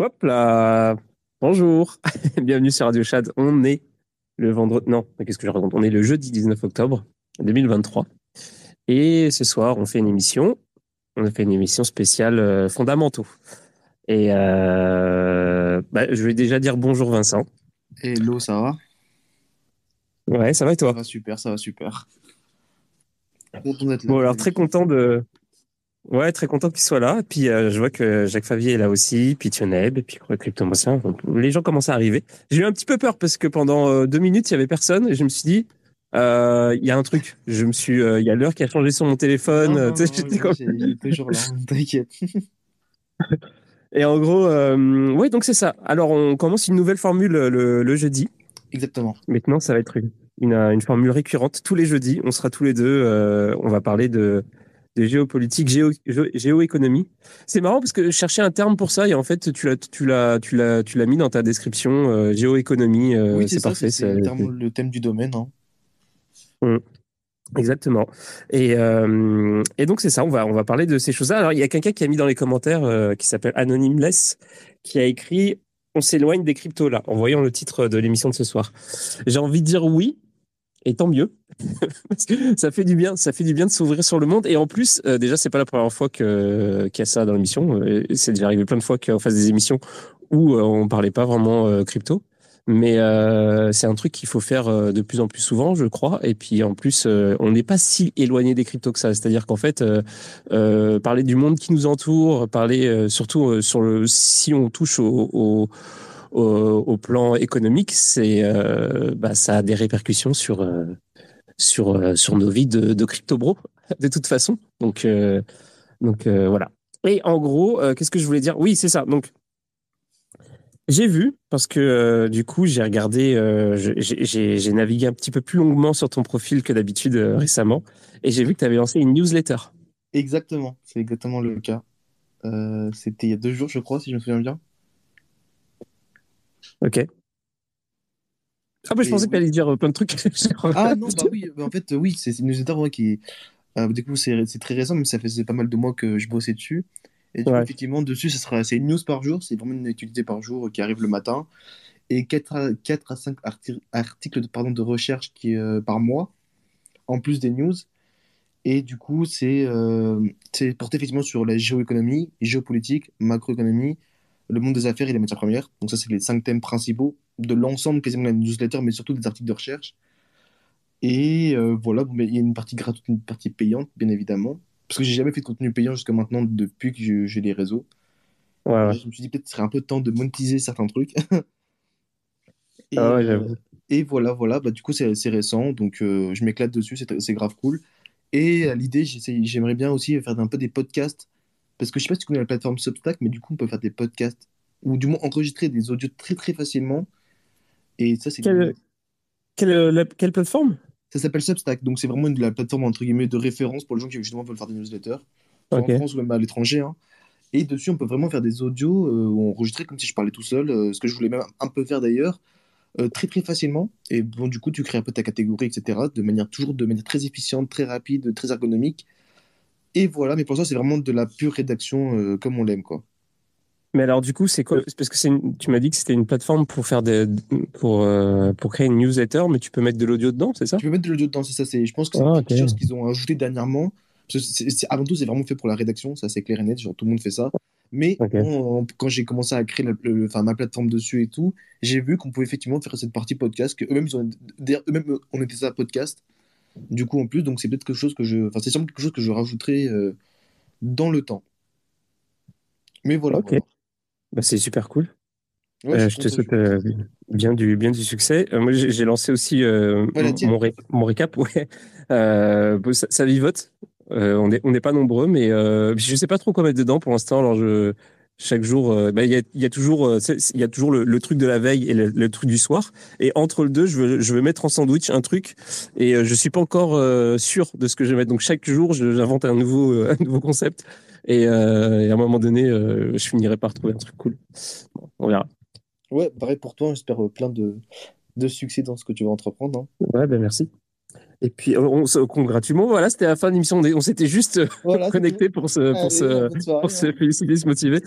Hop là Bonjour Bienvenue sur Radio Chad. On est le vendredi... Non, qu'est-ce que je raconte? On est le jeudi 19 octobre 2023. Et ce soir, on fait une émission. On a fait une émission spéciale euh, fondamentaux. Et euh, bah, je vais déjà dire bonjour Vincent. Hello, ça va? Ouais, ça va et toi? Ça va super, ça va super. Bon, alors très content de... Ouais, très content qu'il soit là. Puis euh, je vois que Jacques Favier est là aussi, puis Tioneb, et puis Cryptomocien. Les gens commencent à arriver. J'ai eu un petit peu peur parce que pendant euh, deux minutes, il y avait personne et je me suis dit, euh, il y a un truc. Je me suis, il y a l'heure qui a changé sur mon téléphone. Non, non, non, non, toujours là, t'inquiète. Et en gros, ouais, donc c'est ça. Alors, on commence une nouvelle formule le, le, jeudi. Exactement. Maintenant, ça va être une, une, formule récurrente. Tous les jeudis, on sera tous les deux. On va parler de, de géopolitique, géo, géoéconomie. C'est marrant parce que je cherchais un terme pour ça et en fait, tu l'as, tu l'as, tu l'as, tu l'as mis dans ta description. Euh, géoéconomie, euh, oui, c'est parfait. C'est le, thème du domaine. Hein. Hum. Exactement. Et, euh, et donc c'est ça, on va on va parler de ces choses-là. Alors il y a quelqu'un qui a mis dans les commentaires euh, qui s'appelle Anonymless qui a écrit on s'éloigne des cryptos là en voyant le titre de l'émission de ce soir. J'ai envie de dire oui et tant mieux parce que ça fait du bien, ça fait du bien de s'ouvrir sur le monde et en plus euh, déjà c'est pas la première fois que qu'il y a ça dans l'émission, euh, c'est déjà arrivé plein de fois qu'on fasse des émissions où euh, on parlait pas vraiment crypto. Mais euh, c'est un truc qu'il faut faire euh, de plus en plus souvent, je crois. Et puis en plus, euh, on n'est pas si éloigné des cryptos que ça. C'est-à-dire qu'en fait, euh, parler du monde qui nous entoure, parler surtout sur le si on touche au, au, au, plan économique, c'est bah, ça a des répercussions sur sur sur nos vies de, de crypto bro de toute façon. Donc donc voilà. Et en gros, qu'est-ce que je voulais dire? Oui, c'est ça. Donc j'ai vu, parce que euh, du coup, j'ai regardé, euh, j'ai navigué un petit peu plus longuement sur ton profil que d'habitude euh, récemment, et j'ai vu que tu avais lancé une newsletter. Exactement, c'est exactement le cas. C'était il y a deux jours, je crois, si je me souviens bien. Ok. Ah, bah, je pensais que tu allais dire plein de trucs. ah non, bah oui, bah, en fait, oui, c'est une newsletter qui du coup, c'est très récent, mais ça faisait pas mal de mois que je bossais dessus. Et du coup, effectivement, dessus, ce sera, c'est une news par jour, c'est vraiment une actualité par jour qui arrive le matin. Et 4 à, 4 à 5 articles de, pardon, de recherche qui, euh, par mois, en plus des news. Et du coup, c'est euh, porté effectivement sur la géoéconomie, géopolitique, macroéconomie, le monde des affaires et les matières premières. Donc ça, c'est les cinq thèmes principaux de l'ensemble quasiment de la newsletter, mais surtout des articles de recherche. Et euh, voilà, il y a une partie gratuite, une partie payante, bien évidemment. Parce que j'ai jamais fait de contenu payant jusqu'à maintenant depuis que j'ai les réseaux. Ouais, Je me suis dit peut-être qu'il serait un peu temps de monétiser certains trucs. et, ah ouais, euh, et, voilà, voilà. Bah, du coup, c'est récent, donc euh, je m'éclate dessus, c'est grave cool. Et à l'idée, j'aimerais bien aussi faire un peu des podcasts. Parce que je sais pas si tu connais la plateforme Substack, mais du coup, on peut faire des podcasts. Ou du moins enregistrer des audios très très facilement. Et ça, c'est. Quelle, quelle, quelle plateforme? Ça s'appelle Substack, donc c'est vraiment une, la plateforme entre guillemets de référence pour les gens qui justement veulent faire des newsletters, en France ou même à l'étranger. Hein. Et dessus, on peut vraiment faire des audios euh, enregistrer comme si je parlais tout seul, euh, ce que je voulais même un peu faire d'ailleurs, euh, très très facilement. Et bon, du coup, tu crées un peu ta catégorie, etc., de manière toujours de manière très efficiente, très rapide, très ergonomique. Et voilà, mais pour ça, c'est vraiment de la pure rédaction euh, comme on l'aime, quoi. Mais alors du coup, c'est quoi? Parce que tu m'as dit que c'était une plateforme pour faire des pour euh, pour créer une newsletter, mais tu peux mettre de l'audio dedans, c'est ça? Tu peux mettre de l'audio dedans, c'est ça. C'est je pense que c'est ah, quelque chose qu'ils ont ajouté dernièrement. avant tout, c'est vraiment fait pour la rédaction, ça c'est clair et net. Genre tout le monde fait ça. Mais quand j'ai commencé à créer le, enfin, ma plateforme dessus et tout, j'ai vu qu'on pouvait effectivement faire cette partie podcast. Que eux-mêmes ils ont eux-mêmes on était ça podcast. Du coup en plus, donc c'est peut-être quelque chose que je, enfin c'est sûrement quelque chose que je rajouterai euh, dans le temps. Mais voilà. Ok. Bah, c'est super cool. Euh, je te souhaite euh, bien, du, bien du succès. Euh, moi, j'ai lancé aussi mon, mon, récap. Ouais. Ça, ça, vivote. on n'est on pas nombreux, mais je sais pas trop quoi mettre dedans pour l'instant. Alors, je, chaque jour, bah, il y, a, y, a, toujours, il y a toujours le, truc de la veille et le, truc du soir. Et entre le deux, je veux, je veux mettre en sandwich un truc. Et je suis pas encore sûr de ce que je vais mettre. Donc, chaque jour, j'invente un nouveau, un nouveau concept. Euh, et, à un moment donné, euh, je finirai par trouver un truc cool. on verra. Ouais, pareil pour toi. J'espère euh, plein de, de succès dans ce que tu vas entreprendre. Hein. Ouais, ben merci. Et puis, on se congratule. Voilà, c'était la fin de l'émission. On s'était juste connecté pour se, pour, se, pour se hein. féliciter, se motiver.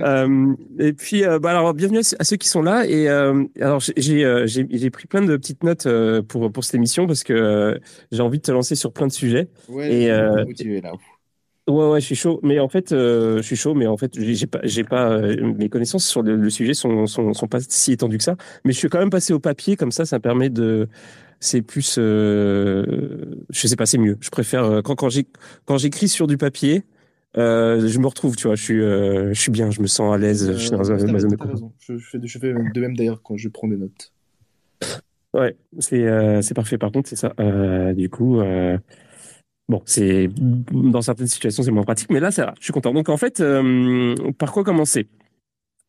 euh, et puis, euh, bah alors, bienvenue à ceux qui sont là. Et euh, alors, j'ai euh, j'ai pris plein de petites notes pour pour cette émission parce que j'ai envie de te lancer sur plein de sujets. Ouais, et, motivé, là. Ouais, ouais, je suis chaud. Mais en fait, je suis chaud, mais en fait, j'ai pas, j'ai pas, mes connaissances sur le, sujet sont, sont, sont pas si étendues que ça. Mais je suis quand même passé au papier, comme ça, ça permet de, c'est plus, euh, je sais pas, c'est mieux. Je préfère euh, quand quand j'ai quand j'écris sur du papier, euh, je me retrouve, tu vois, je suis je suis bien, je me sens à l'aise. je suis dans un, zone de je, je, fais, je fais de même d'ailleurs quand je prends des notes. Ouais, c'est c'est parfait. Par contre, c'est ça. du coup. Bon, c'est dans certaines situations c'est moins pratique, mais là ça va. Je suis content. Donc en fait, par quoi commencer?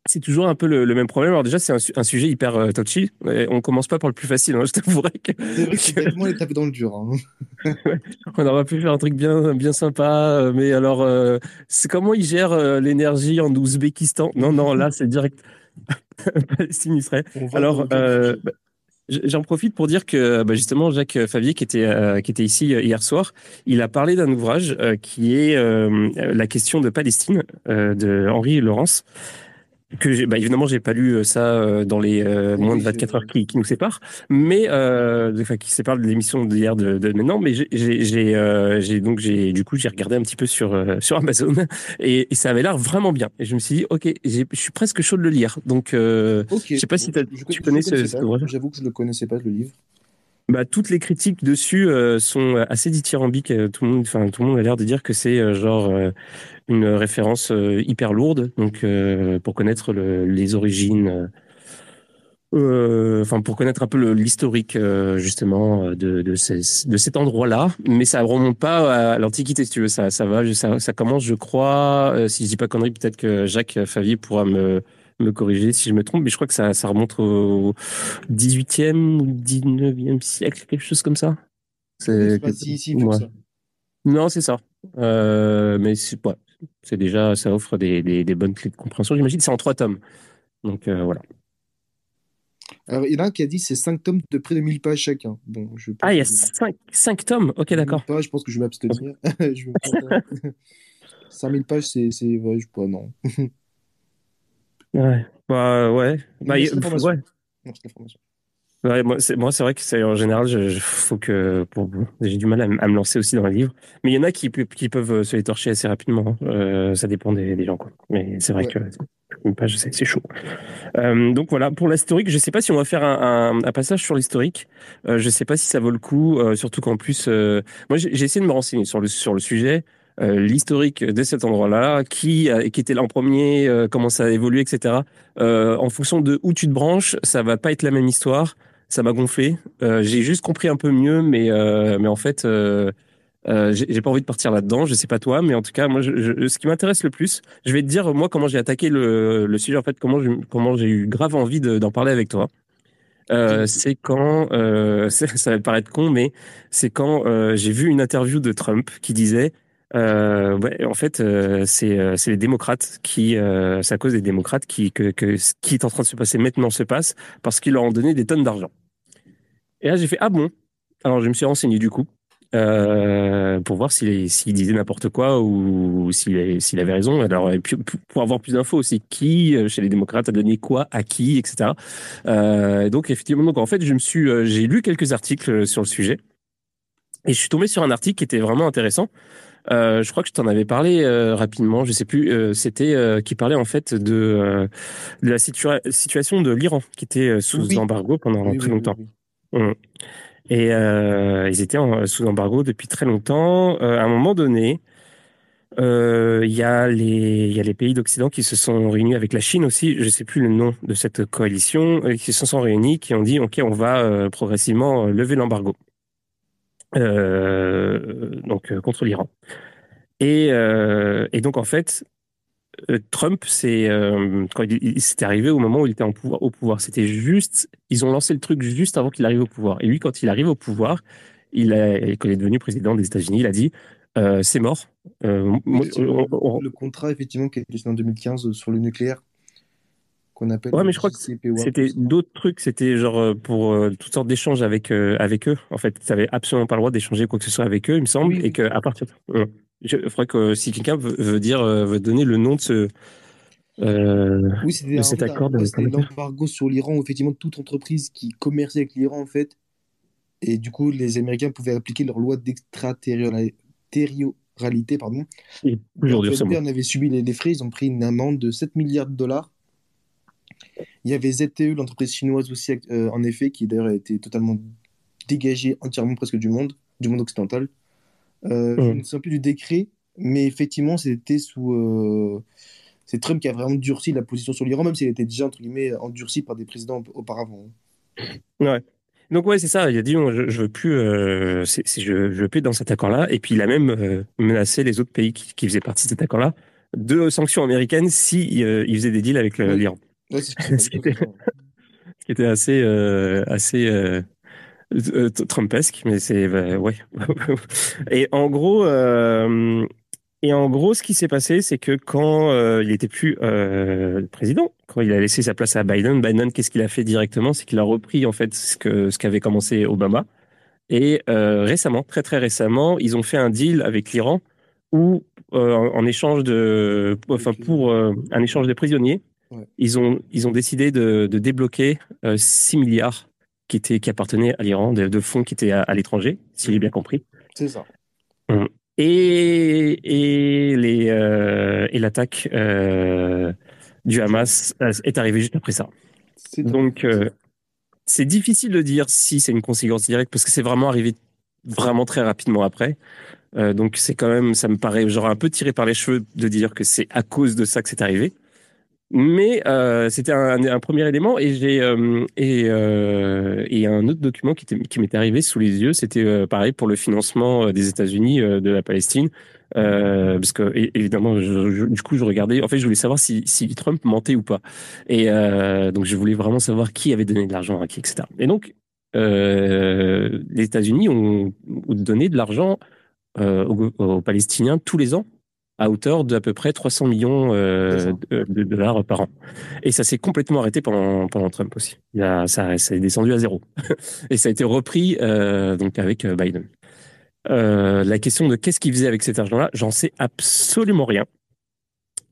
C'est toujours un peu le, même problème. Alors déjà, c'est un, sujet hyper euh, touchy. Et on commence pas par le plus facile. Hein, je t'avouerai que. C'est vrai que dans le dur. Hein. on aurait pu faire un truc bien, bien sympa. Euh, mais alors, euh, c'est comment ils gèrent l'énergie en Ouzbékistan? Non, non, là, c'est direct. Palestine, Israël. Alors, bah, J'en profite pour dire que bah, justement Jacques Favier qui était qui était ici hier soir, il a parlé d'un ouvrage qui est la question de Palestine de Henri Laurence que bah évidemment j'ai pas lu euh, ça euh, dans les euh, moins de 24 heures qui, qui nous séparent. Mais euh, enfin qui séparent de l'émission d'hier de, de, maintenant. Mais j'ai j'ai donc j'ai du coup j'ai regardé un petit peu sur sur Amazon. Et, et ça avait l'air vraiment bien. Et je me suis dit ok je suis presque chaud de le lire. Donc euh, je sais pas si tu connais ce, j'avoue que je le connaissais pas le livre bah, toutes les critiques dessus sont assez dithyrambiques. Tout le monde, enfin, tout le monde a l'air de dire que c'est genre une référence euh, hyper lourde, donc euh, pour connaître le, les origines. Euh, enfin pour connaître un peu l'historique justement de, de, de cet endroit-là, mais ça remonte pas à l'Antiquité si tu veux, ça, ça va, ça, ça commence je crois, si je dis pas connerie, peut-être que Jacques Favier pourra me, me corriger si je me trompe, mais je crois que ça, ça remonte au 18e ou 19e siècle, quelque chose comme ça. C'est pas si, si, ça. Non, c'est ça. Euh, mais c'est ouais, c'est déjà, ça offre des, des, des, bonnes clés de compréhension. J'imagine c'est en trois tomes. Donc euh, voilà. Alors, il y en a un qui a dit c'est cinq tomes de près de 1000 pages chacun. Bon, je ah, il y a cinq, cinq tomes? Ok, d'accord. Je pense que je vais m'abstenir. 5000 pages, c'est. Ouais, je pas, non. ouais. Bah, ouais. Bah, ouais. Moi, c'est moi, c'est vrai que c'est en général, je, je faut que pour, j'ai du mal à, à, me lancer aussi dans les livres. Mais il y en a qui, qui peuvent euh, se les torcher assez rapidement. Hein. Euh, ça dépend des, des, gens, quoi. Mais c'est vrai ouais. que une page, c'est chaud. Euh, donc voilà, pour l'historique, je sais pas si on va faire un, un, un passage sur l'historique. Euh, je sais pas si ça vaut le coup, surtout qu'en plus, moi, j'ai essayé de me renseigner sur le sur le sujet. Euh, l'historique de cet endroit-là, qui, qui était là en premier, euh, comment ça a évolué, etc. Euh, en fonction de où tu te branches, ça va pas être la même histoire ça m'a gonflé. Euh, j'ai juste compris un peu mieux, mais euh, mais en fait, euh, euh j'ai pas envie de partir là-dedans. Je sais pas toi, mais en tout cas, moi, je, je, ce qui m'intéresse le plus, je vais te dire moi comment j'ai attaqué le, le sujet. En fait, comment j'ai eu grave envie d'en parler avec toi. Euh, c'est quand, euh, ça va paraître con, mais c'est quand j'ai vu une interview de Trump qui disait euh, ouais, en fait, euh, c'est c'est les démocrates qui, c'est à cause des démocrates qui que, que ce qui est en train de se passer maintenant se passe parce qu'ils leur ont donné des tonnes d'argent. Et là, j'ai fait ah bon? Alors, je me suis renseigné du coup euh, pour voir s'il disait n'importe quoi ou s'il s'il avait raison. Alors, pour avoir plus d'infos aussi, qui chez les démocrates a donné quoi à qui, etc. Euh, donc, effectivement, donc en fait, je me suis, j'ai lu quelques articles sur le sujet et je suis tombé sur un article qui était vraiment intéressant. Euh, je crois que je t'en avais parlé euh, rapidement, je sais plus. Euh, C'était euh, qui parlait en fait de, euh, de la situa situation de l'Iran qui était sous oui. embargo pendant oui, très oui, longtemps. Mmh. Et ils étaient en, sous embargo depuis très longtemps. à un moment donné, il y a les il y a les pays d'Occident qui se sont réunis avec la Chine aussi. Je sais plus le nom de cette coalition qui se sont réunis, qui ont dit ok on va progressivement lever l'embargo. Euh, donc euh, contre l'Iran. Et, euh, et, donc en fait, Trump, c'est quand il, arrivé au moment où il était en pouvoir, au pouvoir. C'était juste, ils ont lancé le truc juste avant qu'il arrive au pouvoir. Et lui, quand il arrive au pouvoir, il a, quand il est devenu président des États-Unis, il a dit euh, c'est mort. Euh, le contrat effectivement qui a été signé en 2015 sur le nucléaire qu'on appelle. Ouais, mais je crois que c'était d'autres trucs. C'était genre euh, pour euh, toutes sortes d'échanges avec avec eux. En fait, tu n'avais absolument pas le droit d'échanger quoi que ce soit avec eux, il me semble, et que à partir. De... Je ferais que si quelqu'un veut, dire veut donner le nom de ce oui, c'était cet accord l'embargo sur l'Iran. Effectivement, toute entreprise qui commerçait avec l'Iran, en fait, et du coup, les Américains pouvaient appliquer leur loi d'extraterritorialité. Pardon. Et aujourd'hui, on avait subi les, frais, ils ont pris une amende de 7 milliards de dollars. Il y avait ZTE, l'entreprise chinoise aussi, euh, en effet, qui d'ailleurs a été totalement dégagée entièrement presque du monde, du monde occidental. Euh, Je ne sais plus du décret, mais effectivement, c'était sous. Euh, c'est Trump qui a vraiment durci la position sur l'Iran, même s'il était déjà, entre guillemets, endurci par des présidents auparavant. Ouais. Donc ouais, c'est ça. Il a dit je, je veux plus, euh, je, veux plus dans cet accord-là. Et puis il a même euh, menacé les autres pays qui, qui, faisaient partie de cet accord-là de sanctions américaines si euh, il faisait des deals avec l'Iran. Ouais, ce, qui était, assez assez Trumpesque, mais c'est ouais. Et en gros, et en gros, ce qui s'est passé, c'est que quand euh, il était plus euh, président, quand il a laissé sa place à Biden, Biden, qu'est-ce qu'il a fait directement? C'est qu'il a repris en fait ce que ce qu'avait commencé Obama. Et euh, récemment, très très récemment, ils ont fait un deal avec l'Iran où, euh, en échange de, enfin pour euh, un échange de prisonniers, ils ont ils ont décidé de, de débloquer 6 milliards qui étaient qui appartenaient à l'Iran, de, de, fonds qui étaient à, à l'étranger, si j'ai bien compris. C'est ça. Hum. Et, et, les, euh, et l'attaque euh, du Hamas euh, est arrivée juste après ça. Donc, euh, c'est difficile de dire si c'est une conséquence directe parce que c'est vraiment arrivé vraiment très rapidement après. Euh, donc, c'est quand même, ça me paraît genre un peu tiré par les cheveux de dire que c'est à cause de ça que c'est arrivé. Mais euh, c'était un, un, premier élément et j'ai euh, et, euh, et un autre document qui, qui m'était arrivé sous les yeux, c'était euh, pareil pour le financement euh, des États-Unis de la Palestine, parce que évidemment, du coup, je regardais. En fait, je voulais savoir si, si Trump mentait ou pas, et donc je voulais vraiment savoir qui avait donné de l'argent à qui, etc. Et donc, les États-Unis ont, ont, donné de l'argent aux, aux Palestiniens tous les ans à hauteur d'à peu près 300 millions euh, de, dollars par an. Et ça s'est complètement arrêté pendant, pendant Trump aussi. Il a, ça, ça est descendu à zéro. et ça a été repris euh, donc avec euh, Biden. Euh, la question de qu'est-ce qu'il faisait avec cet argent-là, j'en sais absolument rien.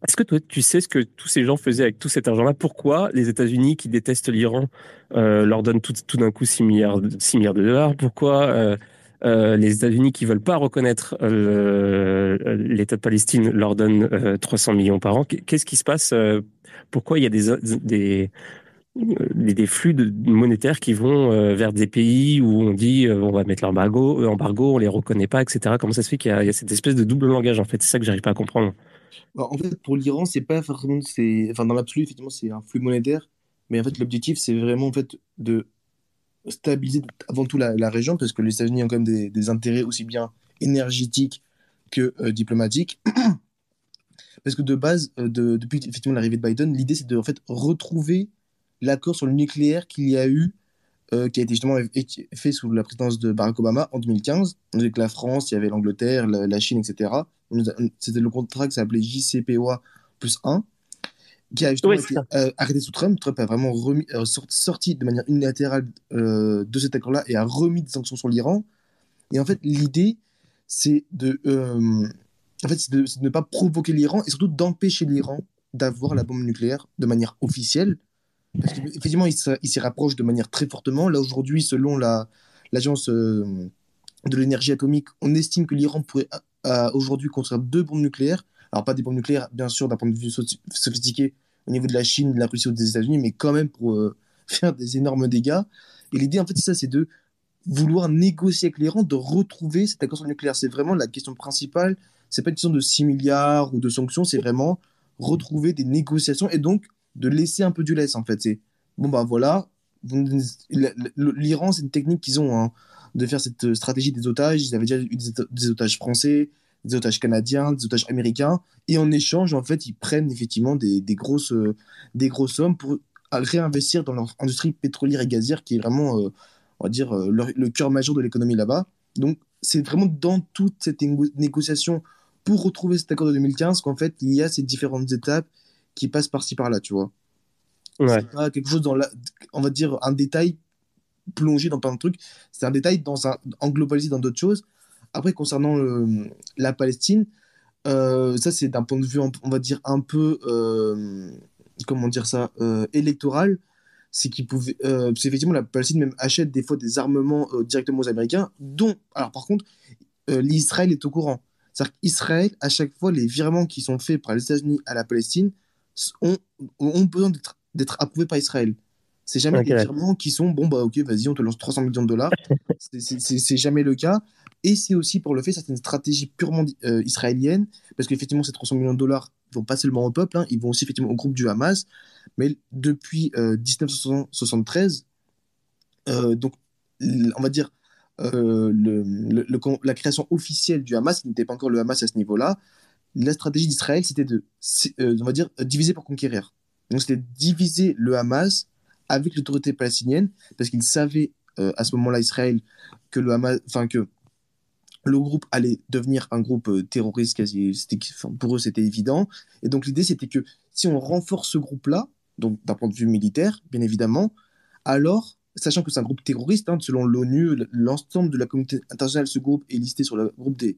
Est-ce que toi, tu sais ce que tous ces gens faisaient avec tout cet argent-là? Pourquoi les États-Unis, qui détestent l'Iran, leur donnent tout, tout d'un coup 6 milliards, 6 milliards de dollars? Pourquoi euh, les États-Unis qui veulent pas reconnaître euh, l'État de Palestine leur donnent 300 euh, millions par an. Qu'est-ce qui se passe Pourquoi il y a des, des, des flux monétaires qui vont vers des pays où on dit on va mettre l'embargo, embargo, on les reconnaît pas, etc. Comment ça se fait qu'il y, a cette espèce de double langage en fait? C'est ça que j'arrive pas à comprendre. Bah, en fait, pour l'Iran, c'est pas forcément, enfin dans l'absolu, effectivement, c'est un flux monétaire, mais en fait, l'objectif, c'est vraiment en fait de stabiliser avant tout la, région, parce que les États-Unis ont quand même des, intérêts aussi bien énergétiques que euh, diplomatiques. parce que de base, euh, de, depuis effectivement l'arrivée de Biden, l'idée c'est de retrouver l'accord sur le nucléaire qu'il y a eu, euh, qui a été justement fait sous la présidence de Barack Obama en 2015. Avec la France, il y avait l'Angleterre, la, la, Chine, etc. C'était le contrat qui s'appelait JCPOA plus 1 qui a justement été euh, arrêté sous Trump. Trump a vraiment remis, euh, sorti de manière unilatérale euh, de cet accord-là et a remis des sanctions sur l'Iran. Et en fait, l'idée, c'est de, en fait, de, de, ne pas provoquer l'Iran et surtout d'empêcher l'Iran d'avoir la bombe nucléaire de manière officielle. Parce qu'effectivement, il s'y rapproche de manière très fortement. Là, aujourd'hui, selon l'agence de l'énergie atomique, on estime que l'Iran pourrait aujourd'hui construire deux bombes nucléaires alors, pas des bombes nucléaires, bien sûr, d'un point de vue sophistiqué au niveau de la Chine, de la Russie ou des États-Unis, mais quand même pour euh, faire des énormes dégâts. Et l'idée, en fait, c'est ça, c'est de vouloir négocier avec l'Iran, de retrouver cet accord nucléaire. C'est vraiment la question principale. C'est pas une question de 6 milliards ou de sanctions, c'est vraiment retrouver des négociations et donc de laisser un peu du laisse, en fait. Bon, bah voilà, l'Iran, c'est une technique qu'ils ont hein, de faire cette stratégie des otages. Ils avaient déjà eu des otages français, des otages canadiens, des otages américains, et en échange, en fait, ils prennent effectivement des, des grosses, euh, des grosses sommes pour réinvestir dans leur industrie pétrolière et gazière, qui est vraiment, euh, on va dire, euh, le, cœur majeur de l'économie là-bas. Donc, c'est vraiment dans toute cette négociation pour retrouver cet accord de 2015 qu'en fait, il y a ces différentes étapes qui passent par-ci par-là, tu vois. C'est pas quelque chose dans la, on va dire, un détail plongé dans plein de trucs. C'est un détail dans un, en globalisé dans d'autres choses. Après, concernant la Palestine, euh, ça, c'est d'un point de vue, on va dire, un peu, euh, comment dire ça, euh, électoral. C'est qu'il pouvait, c'est effectivement, la Palestine même achète des fois des armements directement aux Américains, dont, alors par contre, l'Israël est au courant. C'est-à-dire qu'Israël, à chaque fois, les virements qui sont faits par les États-Unis à la Palestine ont, ont besoin d'être approuvés par Israël. C'est jamais des virements qui sont bon, bah ok, vas-y, on te lance 300 millions de dollars. c'est jamais le cas. Et c'est aussi pour le fait, c'est une stratégie purement euh, israélienne, parce qu'effectivement, ces 300 millions de dollars vont pas seulement au peuple, hein, ils vont aussi effectivement au groupe du Hamas. Mais depuis 1973, euh, euh, donc on va dire le, la création officielle du Hamas, qui n'était pas encore le Hamas à ce niveau-là, la stratégie d'Israël, c'était de, on va dire, diviser pour conquérir. Donc c'était diviser le Hamas avec l'autorité palestinienne, parce qu'ils savaient à ce moment-là, Israël, que le Hamas, enfin que le groupe allait devenir un groupe euh, terroriste quasi pour eux c'était évident. Et donc l'idée c'était que si on renforce ce groupe là donc d'un point de vue militaire bien évidemment alors sachant que c'est un groupe terroriste hein, selon l'ONU l'ensemble de la communauté internationale ce groupe est listé sur le groupe des,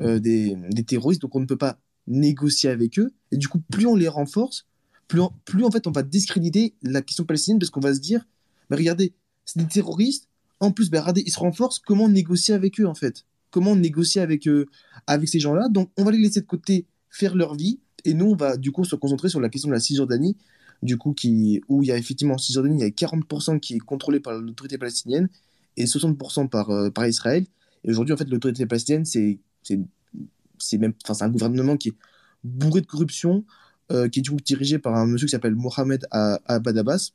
euh, des, terroristes donc on ne peut pas négocier avec eux. Et du coup plus on les renforce plus, plus en fait on va discréditer la question palestinienne parce qu'on va se dire bah, regardez c'est des terroristes. En plus bah, regardez ils se renforcent comment négocier avec eux en fait? Comment négocier avec, euh, avec ces gens-là. Donc, on va les laisser de côté faire leur vie. Et nous, on va du coup se concentrer sur la question de la Cisjordanie, du coup, où il y a effectivement en Cisjordanie, il y a 40% qui est contrôlé par l'autorité palestinienne et 60% par, euh, par Israël. Et aujourd'hui, en fait, l'autorité palestinienne, c'est, c'est, même, enfin, c'est un gouvernement qui est bourré de corruption, euh, qui est dirigé par un monsieur qui s'appelle Mohamed Abad Abbas,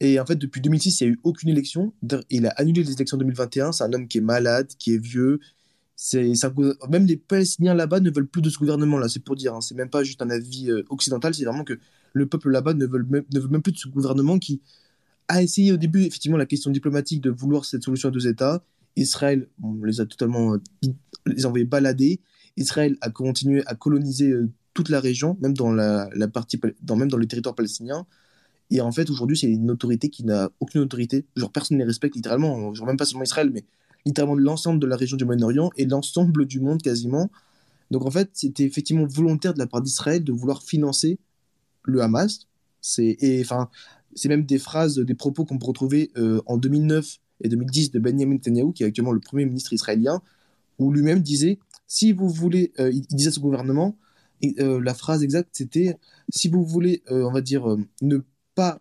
et en fait, depuis 2006, il n'y a eu aucune élection. Il a annulé les élections 2021. C'est un homme qui est malade, qui est vieux. C'est, même les Palestiniens là-bas ne veulent plus de ce gouvernement-là. C'est pour dire. Hein. C'est même pas juste un avis euh, occidental. C'est vraiment que le peuple là-bas ne veut, même, plus de ce gouvernement qui a essayé au début, effectivement, la question diplomatique de vouloir cette solution à deux États. Israël, on les a totalement euh, les a envoyés balader. Israël a continué à coloniser euh, toute la région, même dans la, la partie, même dans le territoire palestinien. Et en fait, aujourd'hui, c'est une autorité qui n'a aucune autorité. Genre, personne ne les respecte littéralement. Genre, même pas seulement Israël, mais littéralement l'ensemble de la région du Moyen-Orient et l'ensemble du monde quasiment. Donc, en fait, c'était effectivement volontaire de la part d'Israël de vouloir financer le Hamas. C'est, et enfin, c'est même des phrases, des propos qu'on peut retrouver euh, en 2009 et 2010 de Benjamin Netanyahu, qui est actuellement le premier ministre israélien, où lui-même disait si vous voulez, euh, il disait à ce gouvernement, euh, la phrase exacte c'était si vous voulez, on va dire, ne pas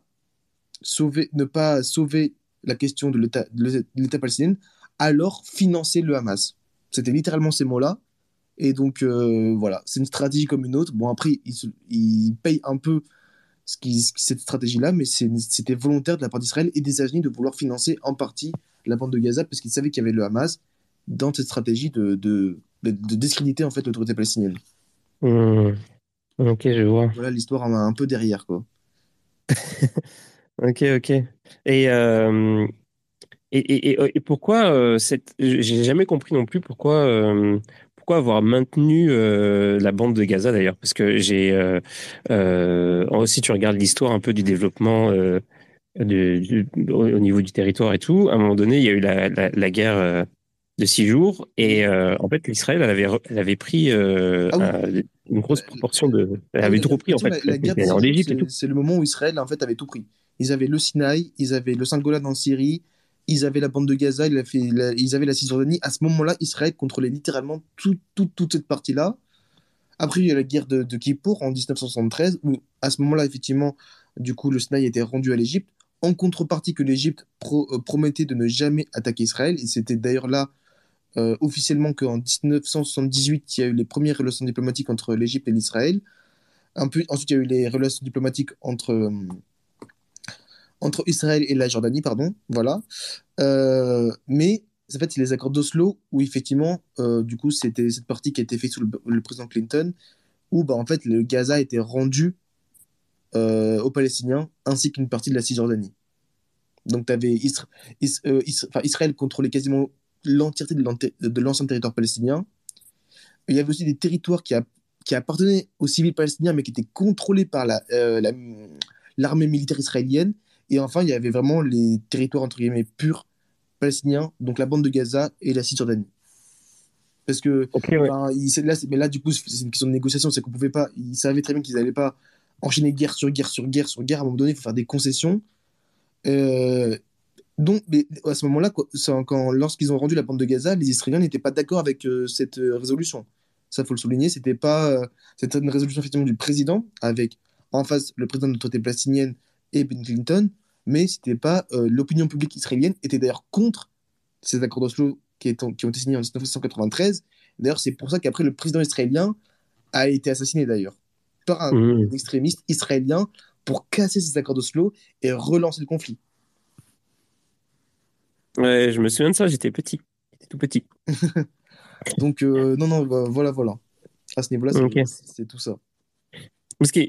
sauver, ne pas sauver la question de l'État palestinien, alors financer le Hamas. C'était littéralement ces mots-là. Et donc, euh, voilà, c'est une stratégie comme une autre. Bon, après, ils, il payent un peu ce qui, cette stratégie-là, mais c'était volontaire de la part d'Israël et des États-Unis de vouloir financer en partie la bande de Gaza parce qu'ils savaient qu'il y avait le Hamas dans cette stratégie de, de, de, discréditer en fait l'autorité palestinienne. Mmh. Ok, je vois. Voilà l'histoire un peu derrière, quoi. Ok, ok. Et, euh, et, et, et- pourquoi euh, cette... J'ai jamais compris non plus pourquoi, euh, pourquoi avoir maintenu euh, la bande de Gaza d'ailleurs. Parce que j'ai... euh, euh, si tu regardes l'histoire un peu du développement du- du- au au niveau du territoire et tout, à un moment donné, il y a eu la, la, la guerre de six jours. Et en fait, l'Israël, elle avait, elle avait pris Ah oui. un- une grosse proportion de... Elle avait tout repris en fait. la, la guerre en Égypte c'est le moment où Israël en fait avait tout pris. Ils avaient le Sinaï, ils avaient le Saint-Golan en Syrie, ils avaient la bande de Gaza, ils, avaient la, ils avaient la Cisjordanie. À ce moment-là, Israël contrôlait littéralement tout, tout- toute cette partie-là. Après, il y a la guerre de, de Kippour en 1973, où à ce moment-là, effectivement, du coup, le Sinaï était rendu à l'Égypte, en contrepartie que l'Égypte pro- euh, promettait de ne jamais attaquer Israël. Et c'était d'ailleurs là, euh, officiellement, qu'en 1978, il y a eu les premières relations diplomatiques entre l'Égypte et l'Israël. Ensuite, il y a eu les relations diplomatiques entre, euh, entre Israël et la Jordanie, pardon, voilà. Euh, mais en fait, c'est les accords d'Oslo où effectivement, du coup, c'était cette partie qui a été faite sous le, président Clinton, où bah, en fait, le Gaza a été rendu aux Palestiniens ainsi qu'une partie de la Cisjordanie. Donc, tu Israël contrôlait quasiment l'entièreté de l'ancien territoire palestinien. Il y avait aussi des territoires qui, a- qui appartenaient aux civils palestiniens, mais qui étaient contrôlés par la, euh, la, l'armée militaire israélienne. Et enfin, il y avait vraiment les territoires, entre guillemets, purs palestiniens, donc la bande de Gaza et la Cisjordanie. Parce que là, mais là, du coup, c'est une question de négociation, c'est qu'on pouvait pas, ils savaient très bien qu'ils n'allaient pas enchaîner guerre sur guerre sur guerre sur guerre. À un moment donné, il faut faire des concessions. Euh, donc, mais à ce moment-là, quand, lorsqu'ils ont rendu la bande de Gaza, les Israéliens n'étaient pas d'accord avec euh, cette euh, résolution. Ça, faut le souligner. C'était pas, c'était une résolution effectivement du président avec en face le président de l'autorité palestinienne et Ben Clinton, mais c'était pas l'opinion publique israélienne était d'ailleurs contre ces accords d'Oslo qui, qui, ont été signés en 1993. D'ailleurs, c'est pour ça qu'après le président israélien a été assassiné d'ailleurs par un mmh. extrémiste israélien pour casser ces accords d'Oslo et relancer le conflit. Ouais, je me souviens de ça, j'étais petit. J'étais tout petit. Donc, euh, non, non, bah, voilà, voilà. À ce niveau-là, c'est tout ça. Parce que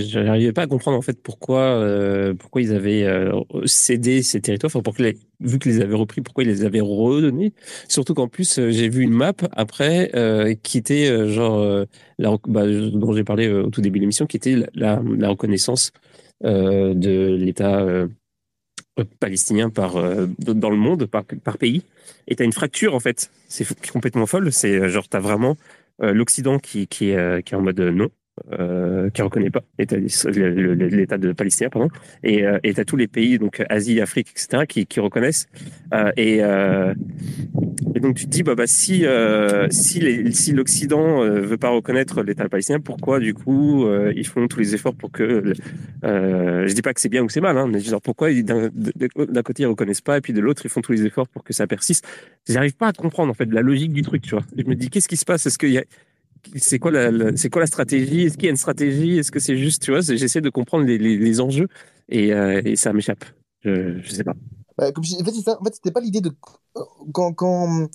j'arrivais pas à comprendre en fait pourquoi euh, pourquoi ils avaient euh, cédé ces territoires, enfin pourquoi vu qu'ils les avaient repris, pourquoi ils les avaient redonnés. Surtout qu'en plus j'ai vu une map après qui était genre la, bah, dont j'ai parlé au tout début de l'émission, qui était la, la reconnaissance de l'État palestinien par dans le monde par, par pays et tu as une fracture en fait. C'est complètement folle. C'est genre tu as vraiment l'Occident qui qui qui est en mode non euh, qui reconnaît pas l'État de Palestine, pardon, et euh, et t'as tous les pays donc Asie, Afrique, etc. qui, reconnaissent euh, et, euh, et donc tu te dis bah, bah si euh, si les, l'Occident veut pas reconnaître l'État palestinien, pourquoi du coup ils font tous les efforts pour que je dis pas que c'est bien ou c'est mal, hein, mais genre pourquoi d'un côté ils reconnaissent pas et puis de l'autre ils font tous les efforts pour que ça persiste? J'arrive pas à comprendre en fait la logique du truc, tu vois. Je me dis qu'est-ce qui se passe? Est-ce qu'il y a c'est quoi la, c'est quoi la stratégie? Est-ce qu'il y a une stratégie? Est-ce que c'est juste, tu vois, j'essaie de comprendre les, les, enjeux et, euh, et, ça m'échappe. Je, je sais pas. Bah, en fait, ça. En c'était pas l'idée de quand, quand,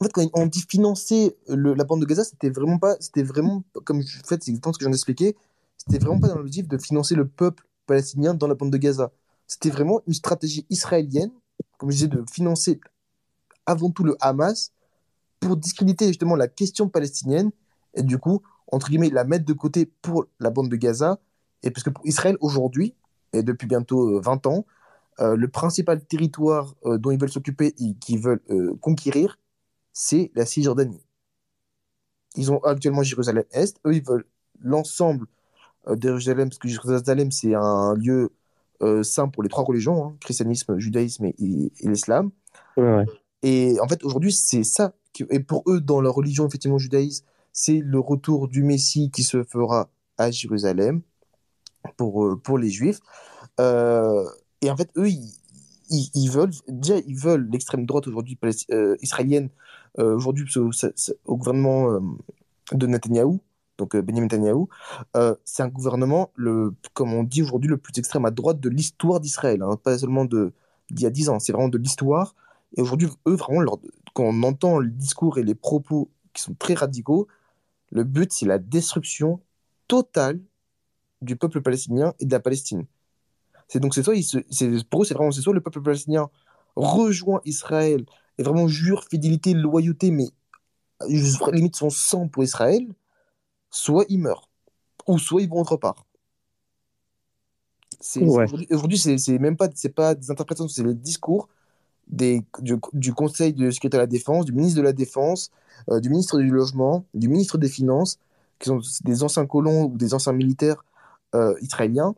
en fait, quand on dit financer le, la bande de Gaza, c'était vraiment pas, c'était vraiment comme en fait, c'est exactement ce que j'en ai expliqué. C'était vraiment pas dans l'objectif de financer le peuple palestinien dans la bande de Gaza. C'était vraiment une stratégie israélienne, comme je disais, de financer avant tout le Hamas pour discréditer justement la question palestinienne et du coup, entre guillemets, la mettre de côté pour la bande de Gaza. Et parce que pour Israël, aujourd'hui, et depuis bientôt 20 euh, ans, euh, le principal territoire euh, dont ils veulent s'occuper et qu'ils veulent conquérir, c'est la Cisjordanie. Ils ont actuellement Jérusalem-Est. Eux, ils veulent l'ensemble de Jérusalem, parce que Jérusalem, c'est un lieu saint pour les trois religions, hein, christianisme, judaïsme et, l'islam. Et en fait, aujourd'hui, c'est ça. et pour eux, dans leur religion, effectivement, judaïsme, c'est le retour du Messie qui se fera à Jérusalem pour, euh, pour les Juifs. Euh, et en fait, eux, ils, veulent, déjà, ils veulent l'extrême droite aujourd'hui euh, israélienne, aujourd'hui au gouvernement de Netanyahou, donc Benjamin Netanyahou, c'est un gouvernement, le, comme on dit aujourd'hui, le plus extrême à droite de l'histoire d'Israël, hein, pas seulement d'il y a dix ans, c'est vraiment de l'histoire. Et aujourd'hui, eux, vraiment, quand on entend le discours et les propos qui sont très radicaux, le but, c'est la destruction totale du peuple palestinien et de la Palestine. C'est donc c'est soit pour eux c'est vraiment c'est soit le peuple palestinien rejoint Israël et vraiment jure fidélité, loyauté, mais limite son sang pour Israël, soit il meurt ou soit ils vont autre part. Aujourd'hui, c'est même pas c'est pas des interprétations, c'est le discours des, du, Conseil de sécurité à la défense, du ministre de la Défense, euh, du ministre du Logement, du ministre des Finances, qui sont des anciens colons ou des anciens militaires euh, israéliens.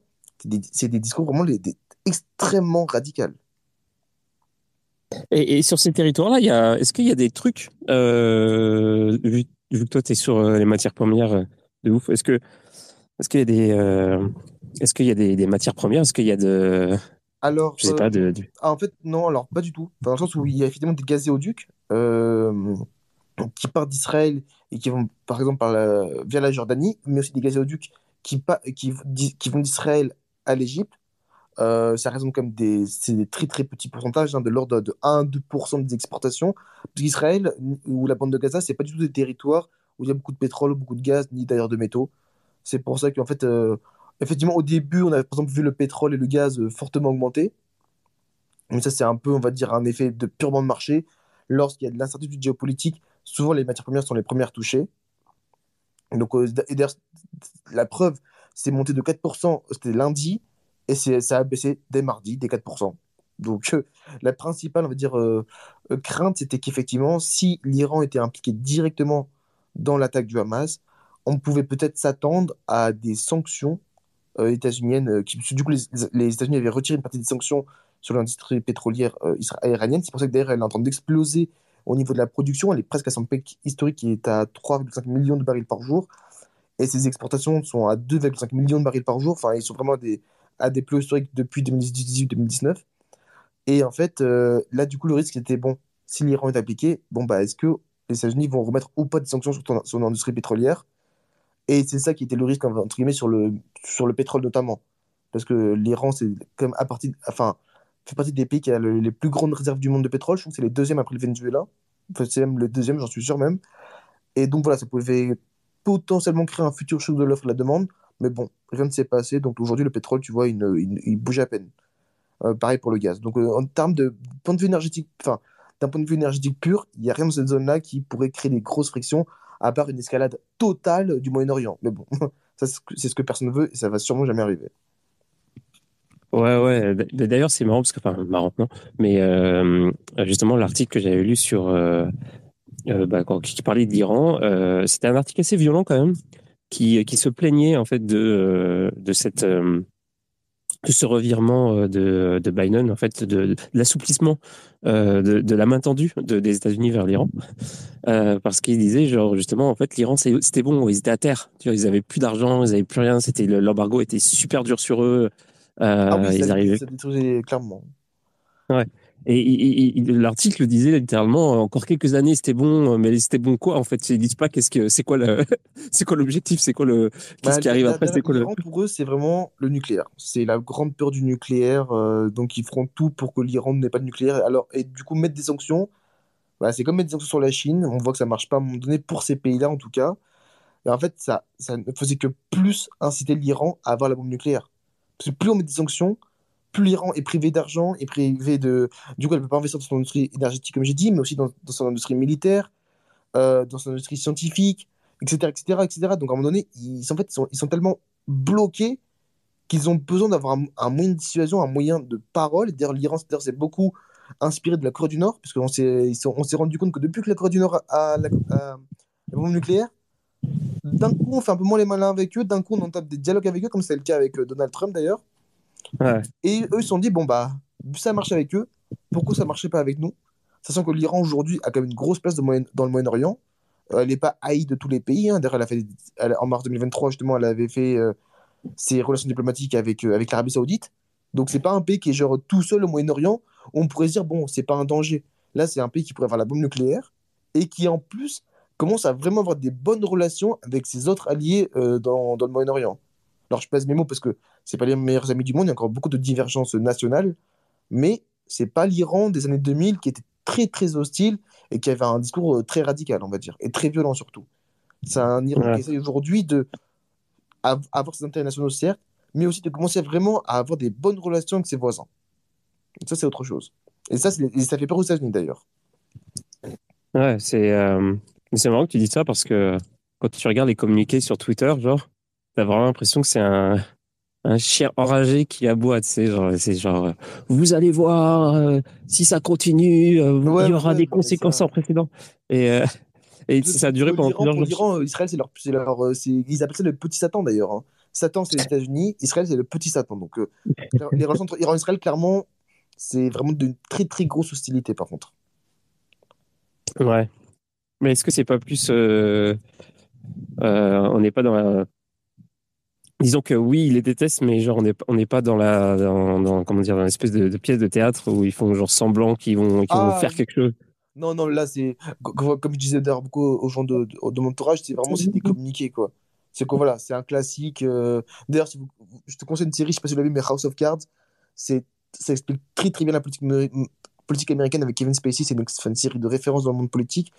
C'est des, discours vraiment extrêmement radicaux. Et, sur ces territoires-là, est-ce qu'il y a des trucs, euh, vu, que toi tu es sur les matières premières de ouf, est-ce que est-ce qu'il y a des est-ce qu'il y a des, des matières premières? Est-ce qu'il y a de alors, je sais pas, de, ah, en fait, non, alors pas du tout. dans le sens où il y a effectivement des gazéoducs euh, qui partent d'Israël et qui vont, par exemple, par la, via la Jordanie, mais aussi des gazéoducs qui, qui, qui vont d'Israël à l'Égypte. Euh, ça reste comme des, c'est des très très petits pourcentages, hein, de l'ordre de 1-2% des exportations. Parce ou la bande de Gaza, c'est pas du tout des territoires où il y a beaucoup de pétrole, beaucoup de gaz, ni d'ailleurs de métaux. C'est pour ça qu'en fait, euh, Effectivement, au début, on a par exemple vu le pétrole et le gaz euh, fortement augmenter. Mais ça, c'est un peu, on va dire, un effet de purement de marché. Lorsqu'il y a de l'incertitude géopolitique, souvent les matières premières sont les premières touchées. Donc, euh, et d'ailleurs, la preuve, c'est monté de 4%, c'était lundi, et ça a baissé dès mardi, des 4%. Donc, la principale, on va dire, crainte, c'était qu'effectivement, si l'Iran était impliqué directement dans l'attaque du Hamas, on pouvait peut-être s'attendre à des sanctions euh, états-uniennes. Qui, du coup, les, États-Unis avaient retiré une partie des sanctions sur l'industrie pétrolière iranienne. C'est pour ça que d'ailleurs, est en train d'exploser au niveau de la production. Elle est presque à son pic historique qui est à 3,5 millions de barils par jour. Et ses exportations sont à 2,5 millions de barils par jour. Enfin, ils sont vraiment à des plus historiques depuis 2018-2019. Et en fait, euh, là, du coup, le risque était bon. Si l'Iran est appliqué, bon, bah, est-ce que les États-Unis vont remettre ou pas des sanctions sur, ton, sur l'industrie pétrolière? Et c'est ça qui était le risque, entre guillemets, sur le, sur le pétrole notamment. Parce que l'Iran, c'est comme à partir, enfin, fait partie des pays qui a les plus grandes réserves du monde de pétrole. Je trouve que c'est les deuxièmes après le Venezuela. Enfin, c'est même le deuxième, j'en suis sûr même. Et donc voilà, ça pouvait potentiellement créer un futur choc de l'offre et de la demande. Mais bon, rien ne s'est passé. Donc aujourd'hui, le pétrole, tu vois, il, bouge à peine. Euh, pareil pour le gaz. Donc, euh, en termes de point de vue énergétique, enfin, d'un point de vue énergétique pur, il n'y a rien dans cette zone-là qui pourrait créer des grosses frictions, à part une escalade totale du Moyen-Orient. Mais bon, c'est ce que personne ne veut et ça va sûrement jamais arriver. Ouais, ouais. D'ailleurs, c'est marrant parce que, enfin, marrant, non, mais euh, justement, l'article que j'avais lu sur, bah, qui parlait d'Iran, c'était un article assez violent quand même, qui, qui se plaignait en fait de, de cette de ce revirement euh, de, de Biden, en fait, de, de l'assouplissement euh, de, de, la main tendue de, des États-Unis vers l'Iran, euh, parce qu'ils disaient genre justement en fait l'Iran c'était bon, ils étaient à terre, tu vois, ils avaient plus d'argent, ils avaient plus rien, c'était l'embargo était super dur sur eux, euh, ah oui, ils ça, arrivaient. Ça clairement. Ouais. Et, l'article disait littéralement encore quelques années c'était bon, mais c'était bon quoi en fait? Ils disent pas qu'est-ce que c'est quoi le c'est quoi l'objectif, c'est quoi le qu'est-ce bah, qui arrive après, c'est quoi le pour eux c'est vraiment le nucléaire. C'est la grande peur du nucléaire, euh, donc ils feront tout pour que l'Iran n'ait pas de nucléaire. Alors et du coup mettre des sanctions, bah, c'est comme mettre des sanctions sur la Chine. On voit que ça marche pas à un moment donné pour ces pays-là en tout cas. Et en fait ça ça ne faisait que plus inciter l'Iran à avoir la bombe nucléaire. Parce que plus on met des sanctions, plus l'Iran est privé d'argent, est privé de. Du coup, elle ne peut pas investir dans son industrie énergétique, comme j'ai dit, mais aussi dans, son industrie militaire, euh, dans son industrie scientifique, etc., etc., etc. Donc, à un moment donné, ils, en fait, ils sont, tellement bloqués qu'ils ont besoin d'avoir un, moyen de dissuasion, un moyen de parole. D'ailleurs, l'Iran, c'est beaucoup inspiré de la Corée du Nord, puisqu'on s'est rendu compte que depuis que la Corée du Nord a la, bombe nucléaire, d'un coup, on fait un peu moins les malins avec eux, d'un coup, on entame des dialogues avec eux, comme c'est le cas avec euh, Donald Trump d'ailleurs. Et eux, ils se sont dit, bon, bah, ça marche avec eux, pourquoi ça marchait pas avec nous? Sachant que l'Iran aujourd'hui a quand même une grosse place dans le Moyen-Orient. Euh, elle n'est pas haïe de tous les pays. Hein. D'ailleurs, elle a fait, en mars 2023, justement, elle avait fait euh, ses relations diplomatiques avec, euh, avec l'Arabie Saoudite. Donc, c'est pas un pays qui est genre tout seul au Moyen-Orient. On pourrait se dire, bon, c'est pas un danger. Là, c'est un pays qui pourrait avoir la bombe nucléaire et qui, en plus, commence à vraiment avoir des bonnes relations avec ses autres alliés dans, dans le Moyen-Orient. Alors, je pèse mes mots parce que c'est pas les meilleurs amis du monde, il y a encore beaucoup de divergences nationales, mais c'est pas l'Iran des années 2000 qui était très très hostile et qui avait un discours euh, très radical, on va dire, et très violent surtout. C'est un Iran qui essaie aujourd'hui de avoir ses intérêts nationaux, certes, mais aussi de commencer vraiment à avoir des bonnes relations avec ses voisins. Et ça, c'est autre chose. Et ça, ça fait peur aux États-Unis d'ailleurs. Ouais, c'est euh... marrant que tu dis ça parce que quand tu regardes les communiqués sur Twitter, genre, t'as vraiment l'impression que c'est un, un chien enragé qui aboie, tu sais, genre, c'est genre, euh, vous allez voir, euh, si ça continue, euh, il y aura des conséquences sans précédent. Et, et ça a duré pendant plusieurs jours. L'Iran, Israël, c'est leur, leur ils appellent ça le petit Satan d'ailleurs. Hein. Satan, c'est les États-Unis, Israël, c'est le petit Satan. Donc, les relations entre Iran et Israël, clairement, c'est vraiment de très très grosse hostilité par contre. Ouais. Mais est-ce que c'est pas plus. on n'est pas dans la Disons que oui, ils les détestent, mais genre on n'est on n'est pas dans la dans, comment dire dans l'espèce de, pièce de théâtre où ils font genre semblant qu'ils vont, ah, faire quelque chose. Non non là c'est comme je disais d'ailleurs beaucoup aux gens de, de, mon entourage c'est vraiment c'est des communiqués quoi. C'est quoi voilà c'est un classique. Euh, d'ailleurs si je te conseille une série je sais pas si vous l'avez mais House of Cards c'est ça explique très très bien la politique politique américaine avec Kevin Spacey c'est une, une série de références dans le monde politique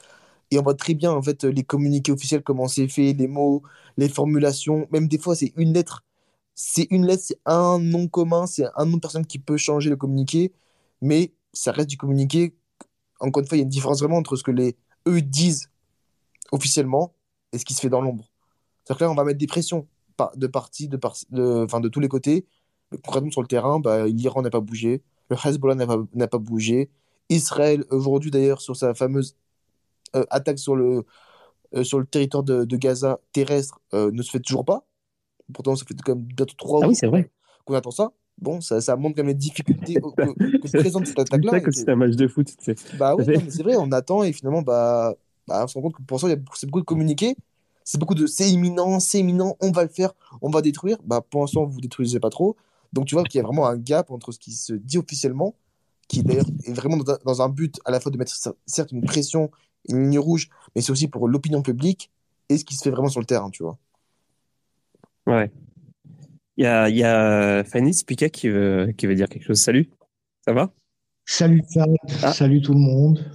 et on voit très bien en fait les communiqués officiels comment c'est fait les mots les formulations. Même des fois c'est une lettre. C'est une lettre c'est un nom commun c'est un nom de personne qui peut changer le communiqué. Mais ça reste du communiqué. Encore une fois il y a une différence vraiment entre ce que les eux disent officiellement et ce qui se fait dans l'ombre. C'est-à-dire que là on va mettre des pressions de parties, de, de, de tous les côtés. Concrètement, sur le terrain, bah, l'Iran n'a pas bougé, le Hezbollah n'a pas, pas, bougé. Israël, aujourd'hui d'ailleurs, sur sa fameuse euh, attaque sur le, euh, sur le territoire de, de Gaza terrestre, euh, ne se fait toujours pas. Pourtant, ça fait quand même bientôt trois ah oui, c'est vrai. qu'on attend ça. Bon, ça, ça montre quand même les difficultés que, que présente cette attaque-là. C'est c'est un match de foot. Bah oui, c'est vrai, on attend et finalement, bah, bah, on se rend compte que pour ça, c'est beaucoup de communiquer. C'est beaucoup de c'est imminent, c'est imminent, on va le faire, on va détruire. Bah, pour l'instant, vous détruisez pas trop. Donc, tu vois qu'il y a vraiment un gap entre ce qui se dit officiellement, qui d'ailleurs est vraiment dans un but à la fois de mettre certes une pression, une ligne rouge, mais c'est aussi pour l'opinion publique et ce qui se fait vraiment sur le terrain, tu vois. Ouais. Il y a, y a Fanny Spica qui veut, qui veut dire quelque chose. Salut, ça va? Salut, ah. salut tout le monde.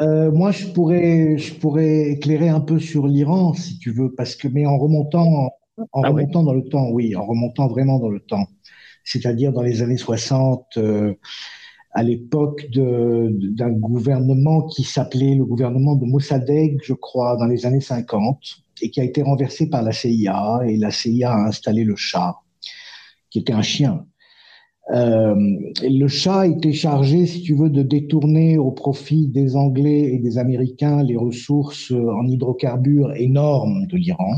Euh, moi, je pourrais, je pourrais éclairer un peu sur l'Iran, si tu veux, parce que, mais en remontant, en ah remontant dans le temps, oui, en remontant vraiment dans le temps, c'est-à-dire dans les années 60, euh, à l'époque d'un gouvernement qui s'appelait le gouvernement de Mossadegh, je crois, dans les années 50, et qui a été renversé par la CIA, et la CIA a installé le chat, qui était un chien. Euh, le chat était chargé, si tu veux, de détourner au profit des Anglais et des Américains les ressources en hydrocarbures énormes de l'Iran.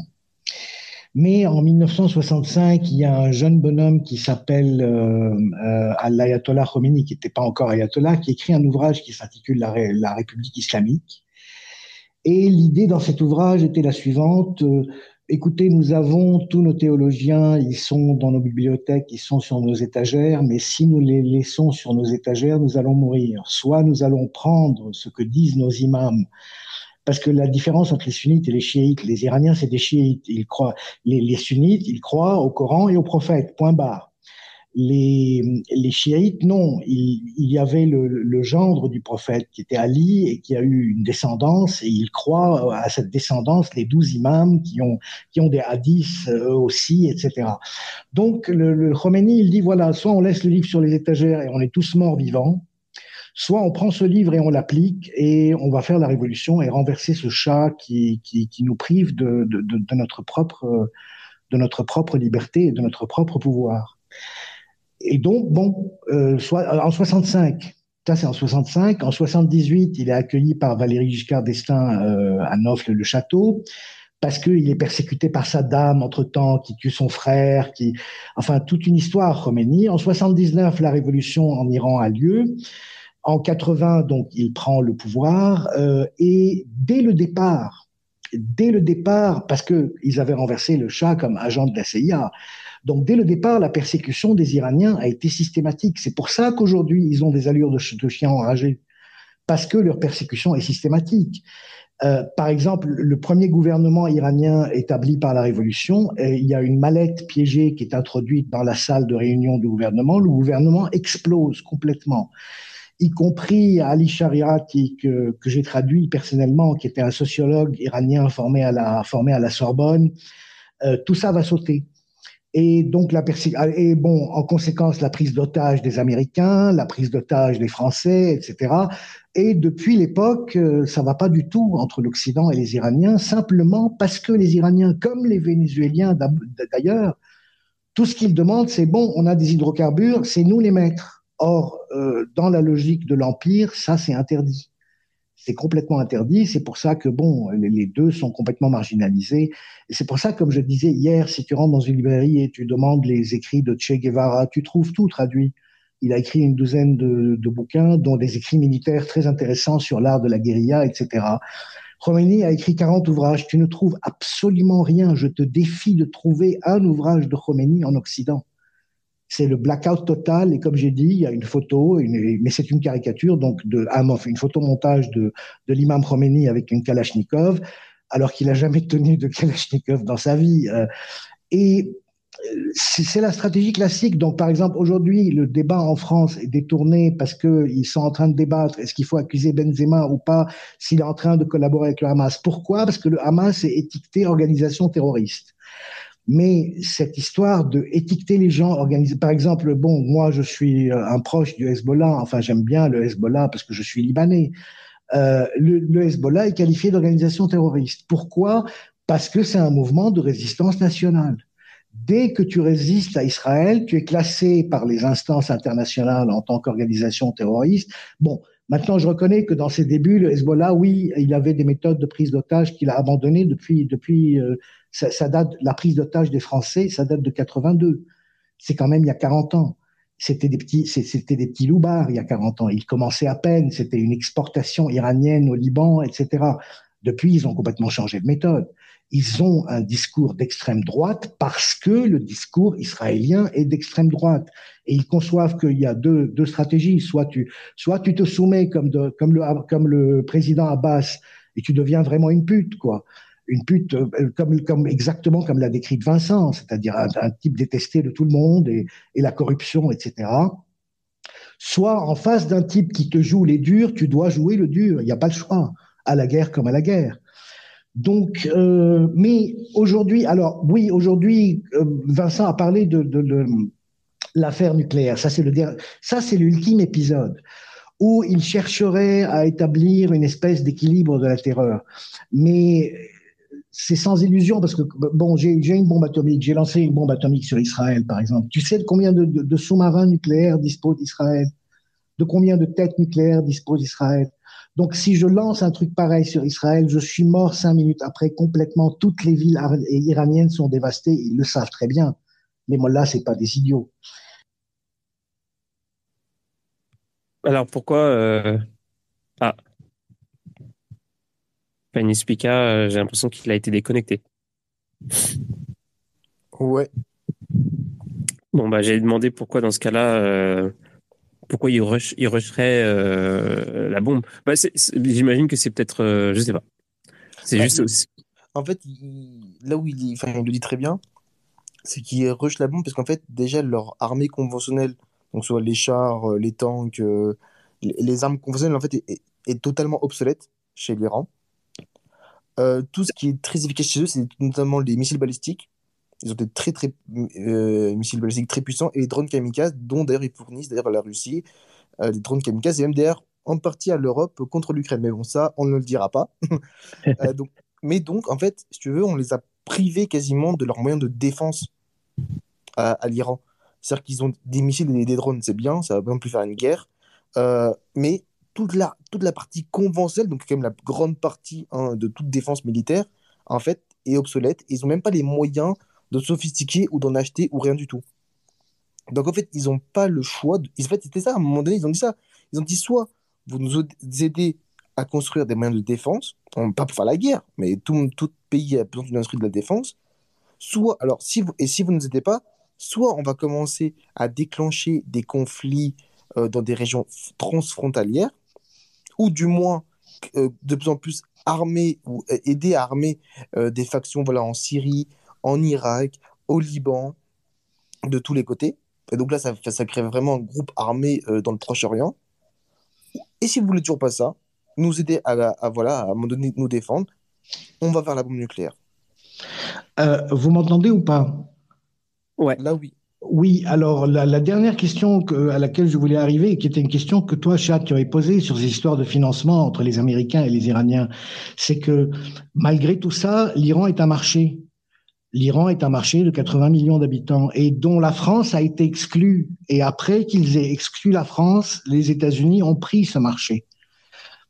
Mais en 1965, il y a un jeune bonhomme qui s'appelle euh, euh, l'ayatollah Khomeini, qui n'était pas encore ayatollah, qui écrit un ouvrage qui s'intitule la, la, République islamique. Et l'idée dans cet ouvrage était la suivante. Euh, écoutez, nous avons tous nos théologiens, ils sont dans nos bibliothèques, ils sont sur nos étagères, mais si nous les laissons sur nos étagères, nous allons mourir. Soit nous allons prendre ce que disent nos imams, parce que la différence entre les sunnites et les chiites, les Iraniens, c'est des chiites, ils croient, les, sunnites, ils croient au Coran et au prophète, point barre. Les, chiites, non. Il, y avait le, le, gendre du prophète qui était Ali et qui a eu une descendance et ils croient à cette descendance, les douze imams qui ont, qui ont des hadiths eux aussi, etc. Donc le, le Khomeini, il dit voilà, soit on laisse le livre sur les étagères et on est tous morts vivants, soit on prend ce livre et on l'applique et on va faire la révolution et renverser ce chat qui, qui, nous prive de, de, notre propre, de notre propre liberté et de notre propre pouvoir. Et donc, bon, euh, soit, en 65, ça c'est en 65, en 78, il est accueilli par Valéry Giscard d'Estaing euh, à Nofle-le-Château parce qu'il est persécuté par sa dame entre-temps, qui tue son frère, qui, enfin, toute une histoire, Khomeini. En 79, la révolution en Iran a lieu. En 80, donc, il prend le pouvoir euh, et dès le départ, dès le départ, parce que ils avaient renversé le Shah comme agent de la CIA, donc dès le départ, la persécution des Iraniens a été systématique. C'est pour ça qu'aujourd'hui, ils ont des allures de, de chiens enragés, parce que leur persécution est systématique. Euh, par exemple, le premier gouvernement iranien établi par la révolution, euh, il y a une mallette piégée qui est introduite dans la salle de réunion du gouvernement. Le gouvernement explose complètement, y compris Ali Shariati que, que j'ai traduit personnellement, qui était un sociologue iranien formé à la formé à la Sorbonne. Euh, tout ça va sauter. Et donc, la et bon, en conséquence, la prise d'otage des Américains, la prise d'otage des Français, etc. Et depuis l'époque, euh, ça va pas du tout entre l'Occident et les Iraniens, simplement parce que les Iraniens, comme les Vénézuéliens d'ailleurs, tout ce qu'ils demandent, c'est bon, on a des hydrocarbures, c'est nous les maîtres. Or, euh, dans la logique de l'empire, ça c'est interdit c'est complètement interdit. C'est pour ça que, bon, les deux sont complètement marginalisés. Et c'est pour ça, comme je disais hier, si tu rentres dans une librairie et tu demandes les écrits de Che Guevara, tu trouves tout traduit. Il a écrit une douzaine de, bouquins, dont des écrits militaires très intéressants sur l'art de la guérilla, etc. Khomeini a écrit 40 ouvrages. Tu ne trouves absolument rien. Je te défie de trouver un ouvrage de Khomeini en Occident c'est le blackout total. Et comme j'ai dit, il y a une photo, mais c'est une caricature, donc une photomontage de, de l'imam Khomeini avec une Kalachnikov, alors qu'il n'a jamais tenu de Kalachnikov dans sa vie. Euh, et euh, c'est la stratégie classique. Donc, par exemple, aujourd'hui, le débat en France est détourné parce qu'ils sont en train de débattre est-ce qu'il faut accuser Benzema ou pas s'il est en train de collaborer avec le Hamas. Pourquoi? Parce que le Hamas est étiqueté organisation terroriste. Mais cette histoire de étiqueter les gens, organiser, par exemple, bon, moi je suis euh, un proche du Hezbollah, enfin j'aime bien le Hezbollah parce que je suis libanais. Euh, le, le, Hezbollah est qualifié d'organisation terroriste. Pourquoi? Parce que c'est un mouvement de résistance nationale. Dès que tu résistes à Israël, tu es classé par les instances internationales en tant qu'organisation terroriste. Bon, maintenant, je reconnais que dans ses débuts, le Hezbollah, oui, il avait des méthodes de prise d'otage qu'il a abandonnées depuis, depuis euh, ça, date, la prise d'otage des Français, ça date de 82. C'est quand même il y a 40 ans. C'était des petits, c'était des petits loupards il y a 40 ans. Ils commençaient à peine. C'était une exportation iranienne au Liban, etc. Depuis, ils ont complètement changé de méthode ils ont un discours d'extrême droite parce que le discours israélien est d'extrême droite. Et ils conçoivent qu'il y a deux, deux stratégies. Soit tu, soit tu te soumets comme, de, comme, le, comme le président Abbas et tu deviens vraiment une pute, quoi. Une pute euh, comme, comme exactement comme l'a décrit Vincent, c'est-à-dire un, type détesté de tout le monde et, et la corruption, etc. Soit en face d'un type qui te joue les durs, tu dois jouer le dur. Il n'y a pas le choix. À la guerre comme à la guerre. Donc, euh, mais aujourd'hui, alors oui, aujourd'hui, euh, Vincent a parlé de, l'affaire nucléaire. Ça, c'est le ça, c'est l'ultime épisode où il chercherait à établir une espèce d'équilibre de la terreur. Mais c'est sans illusion parce que bon, j'ai une bombe atomique, j'ai lancé une bombe atomique sur Israël, par exemple. Tu sais de combien de, de, de sous-marins nucléaires dispose Israël De combien de têtes nucléaires dispose Israël? Donc, si je lance un truc pareil sur Israël, je suis mort cinq minutes après. Complètement, toutes les villes iraniennes sont dévastées. Ils le savent très bien. Les mollahs, c'est pas des idiots. Alors pourquoi euh... Ah, Panispika, euh, j'ai l'impression qu'il a été déconnecté. Ouais. Bon bah j'ai demandé pourquoi dans ce cas-là euh, pourquoi il, rush, il rusherait euh, la bombe bah, J'imagine que c'est peut-être, euh, je sais pas. C'est bah, juste. Aussi... En fait, là où il, enfin, il le dit très bien, c'est qu'il rush la bombe parce qu'en fait, déjà leur armée conventionnelle, donc soit les chars, euh, les tanks, les, armes conventionnelles, en fait, est, totalement obsolète chez l'Iran. tout ce qui est très efficace chez eux, c'est notamment les missiles balistiques ils ont des très très euh, missiles balistiques très puissants et les drones kamikazes, dont d'ailleurs ils fournissent d'ailleurs à la Russie euh, des drones kamikazes et même d'ailleurs en partie à l'Europe contre l'Ukraine. Mais bon, ça, on ne le dira pas. Euh, donc, mais donc, en fait, si tu veux, on les a privés quasiment de leurs moyens de défense à, l'Iran. C'est-à-dire qu'ils ont des missiles et des drones, c'est bien, ça va pas non plus faire une guerre. mais toute la, toute la partie conventionnelle, donc quand même la grande partie hein, de toute défense militaire, en fait, est obsolète. Ils n'ont même pas les moyens de sophistiquer ou d'en acheter ou rien du tout. Donc en fait, ils n'ont pas le choix. De... En fait, c'était ça, à un moment donné, ils ont dit ça. Ils ont dit soit vous nous aidez à construire des moyens de défense, pas pour faire la guerre, mais tout, tout pays a besoin d'une industrie de la défense, soit, alors, si vous, et si vous ne nous aidez pas, soit on va commencer à déclencher des conflits euh, dans des régions transfrontalières, ou du moins euh, de plus en plus armer ou euh, aider à armer des factions voilà, en Syrie, en Irak, au Liban, de tous les côtés. Et donc là, ça, ça crée vraiment un groupe armé euh, dans le Proche-Orient. Et si vous voulez toujours pas ça, nous aider à, voilà, à un moment donné nous défendre, on va vers la bombe nucléaire. Euh, vous m'entendez ou pas? Ouais. Là, oui. Oui, alors la, dernière question à laquelle je voulais arriver, qui était une question que toi, Chad, tu avais posée sur ces histoires de financement entre les Américains et les Iraniens, c'est que malgré tout ça, l'Iran est un marché l'Iran est un marché de 80 millions d'habitants et dont la France a été exclue. Et après qu'ils aient exclu la France, les États-Unis ont pris ce marché.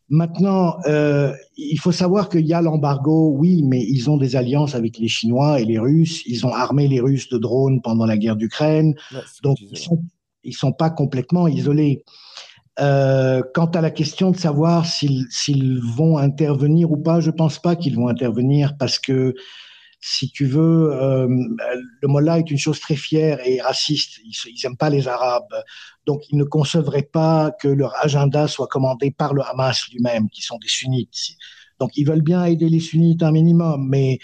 Maintenant, euh, il faut savoir qu'il y a l'embargo, oui, mais ils ont des alliances avec les Chinois et les Russes. Ils ont armé les Russes de drones pendant la guerre d'Ukraine. donc, ils sont, sont pas complètement isolés. Euh, quant à la question de savoir s'ils vont intervenir ou pas, je pense pas qu'ils vont intervenir parce que si tu veux, euh, le Mollah est une chose très fière et raciste. Ils n'aiment pas les Arabes. Donc, ils ne concevraient pas que leur agenda soit commandé par le Hamas lui-même, qui sont des sunnites. Donc, ils veulent bien aider les sunnites un minimum, mais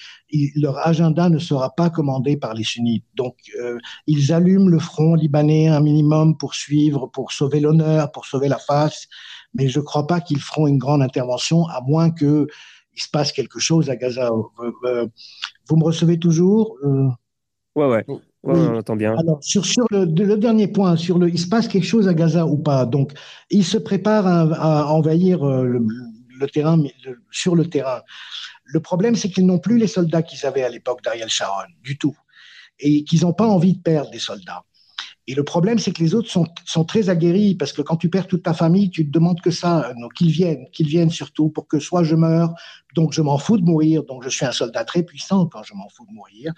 leur agenda ne sera pas commandé par les sunnites. Donc, euh, ils allument le front libanais un minimum pour suivre, pour sauver l'honneur, pour sauver la face. Mais je ne crois pas qu'ils feront une grande intervention, à moins que il se passe quelque chose à Gaza. Euh, vous me recevez toujours euh? Ouais, ouais. on entend bien. Alors, sur, sur le, dernier point, sur le, il se passe quelque chose à Gaza ou pas? Donc, il se prépare à, envahir euh, le, le terrain, sur le terrain. Le problème, c'est qu'ils n'ont plus les soldats qu'ils avaient à l'époque d'Ariel Sharon, du tout. Et qu'ils n'ont pas envie de perdre des soldats. Et le problème, c'est que les autres sont, sont, très aguerris parce que quand tu perds toute ta famille, tu te demandes que ça, qu'ils viennent, qu'ils viennent surtout pour que soit je meurs, donc je m'en fous de mourir, donc je suis un soldat très puissant quand je m'en fous de mourir,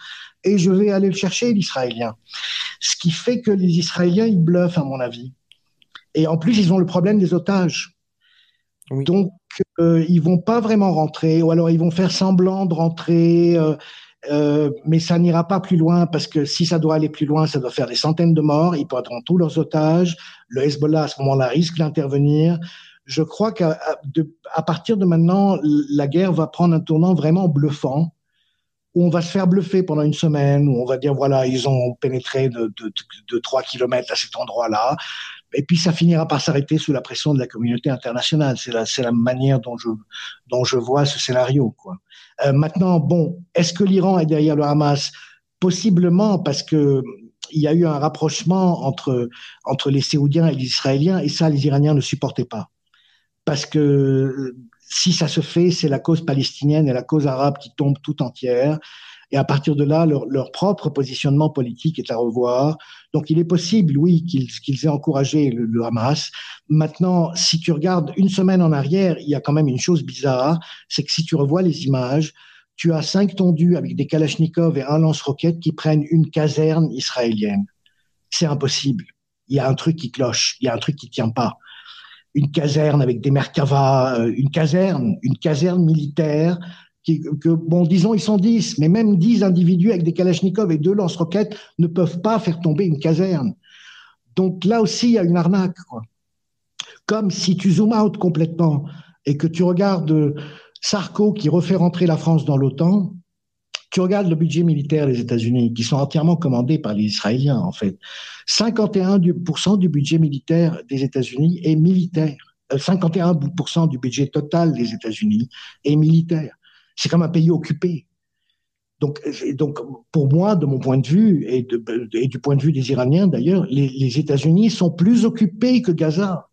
et je vais aller le chercher, l'Israélien. Ce qui fait que les Israéliens, ils bluffent, à mon avis. Et en plus, ils ont le problème des otages. Donc, euh, ils vont pas vraiment rentrer, ou alors ils vont faire semblant de rentrer. Euh, euh, mais ça n'ira pas plus loin parce que si ça doit aller plus loin, ça doit faire des centaines de morts. Ils perdront tous leurs otages. Le Hezbollah, à ce moment-là, risque d'intervenir. Je crois qu'à partir de maintenant, la guerre va prendre un tournant vraiment bluffant, où on va se faire bluffer pendant une semaine, où on va dire, voilà, ils ont pénétré de, de, de 3 kilomètres à cet endroit-là. Et puis ça finira par s'arrêter sous la pression de la communauté internationale. C'est la, la manière dont je, dont je vois ce scénario. Euh, maintenant, bon, est-ce que l'Iran est derrière le Hamas? Possiblement parce que il y a eu un rapprochement entre entre les Séoudiens et les Israéliens, et ça, les Iraniens ne supportaient pas. Parce que si ça se fait, c'est la cause palestinienne et la cause arabe qui tombent tout entière. Et à partir de là, leur, propre positionnement politique est à revoir. Donc il est possible, oui, qu'ils aient encouragé le, Hamas. Maintenant, si tu regardes une semaine en arrière, il y a quand même une chose bizarre, c'est que si tu revois les images, tu as cinq tondus avec des kalachnikovs et un lance-roquettes qui prennent une caserne israélienne. C'est impossible. Il y a un truc qui cloche, il y a un truc qui tient pas. Une caserne avec des Merkava, euh, une caserne, une caserne militaire que, bon, disons, ils sont 10, mais même 10 individus avec des Kalachnikov et deux lance-roquettes ne peuvent pas faire tomber une caserne. Donc là aussi, il y a une arnaque. Quoi. Comme si tu zoom out complètement et que tu regardes Sarko qui refait rentrer la France dans l'OTAN, tu regardes le budget militaire des États-Unis, qui sont entièrement commandés par les Israéliens, en fait. 51% du budget militaire des États-Unis est militaire. 51% euh, du budget total des États-Unis est militaire. C'est comme un pays occupé. Donc, donc, pour moi, de mon point de vue, et, du point de vue des Iraniens d'ailleurs, les, États-Unis sont plus occupés que Gaza.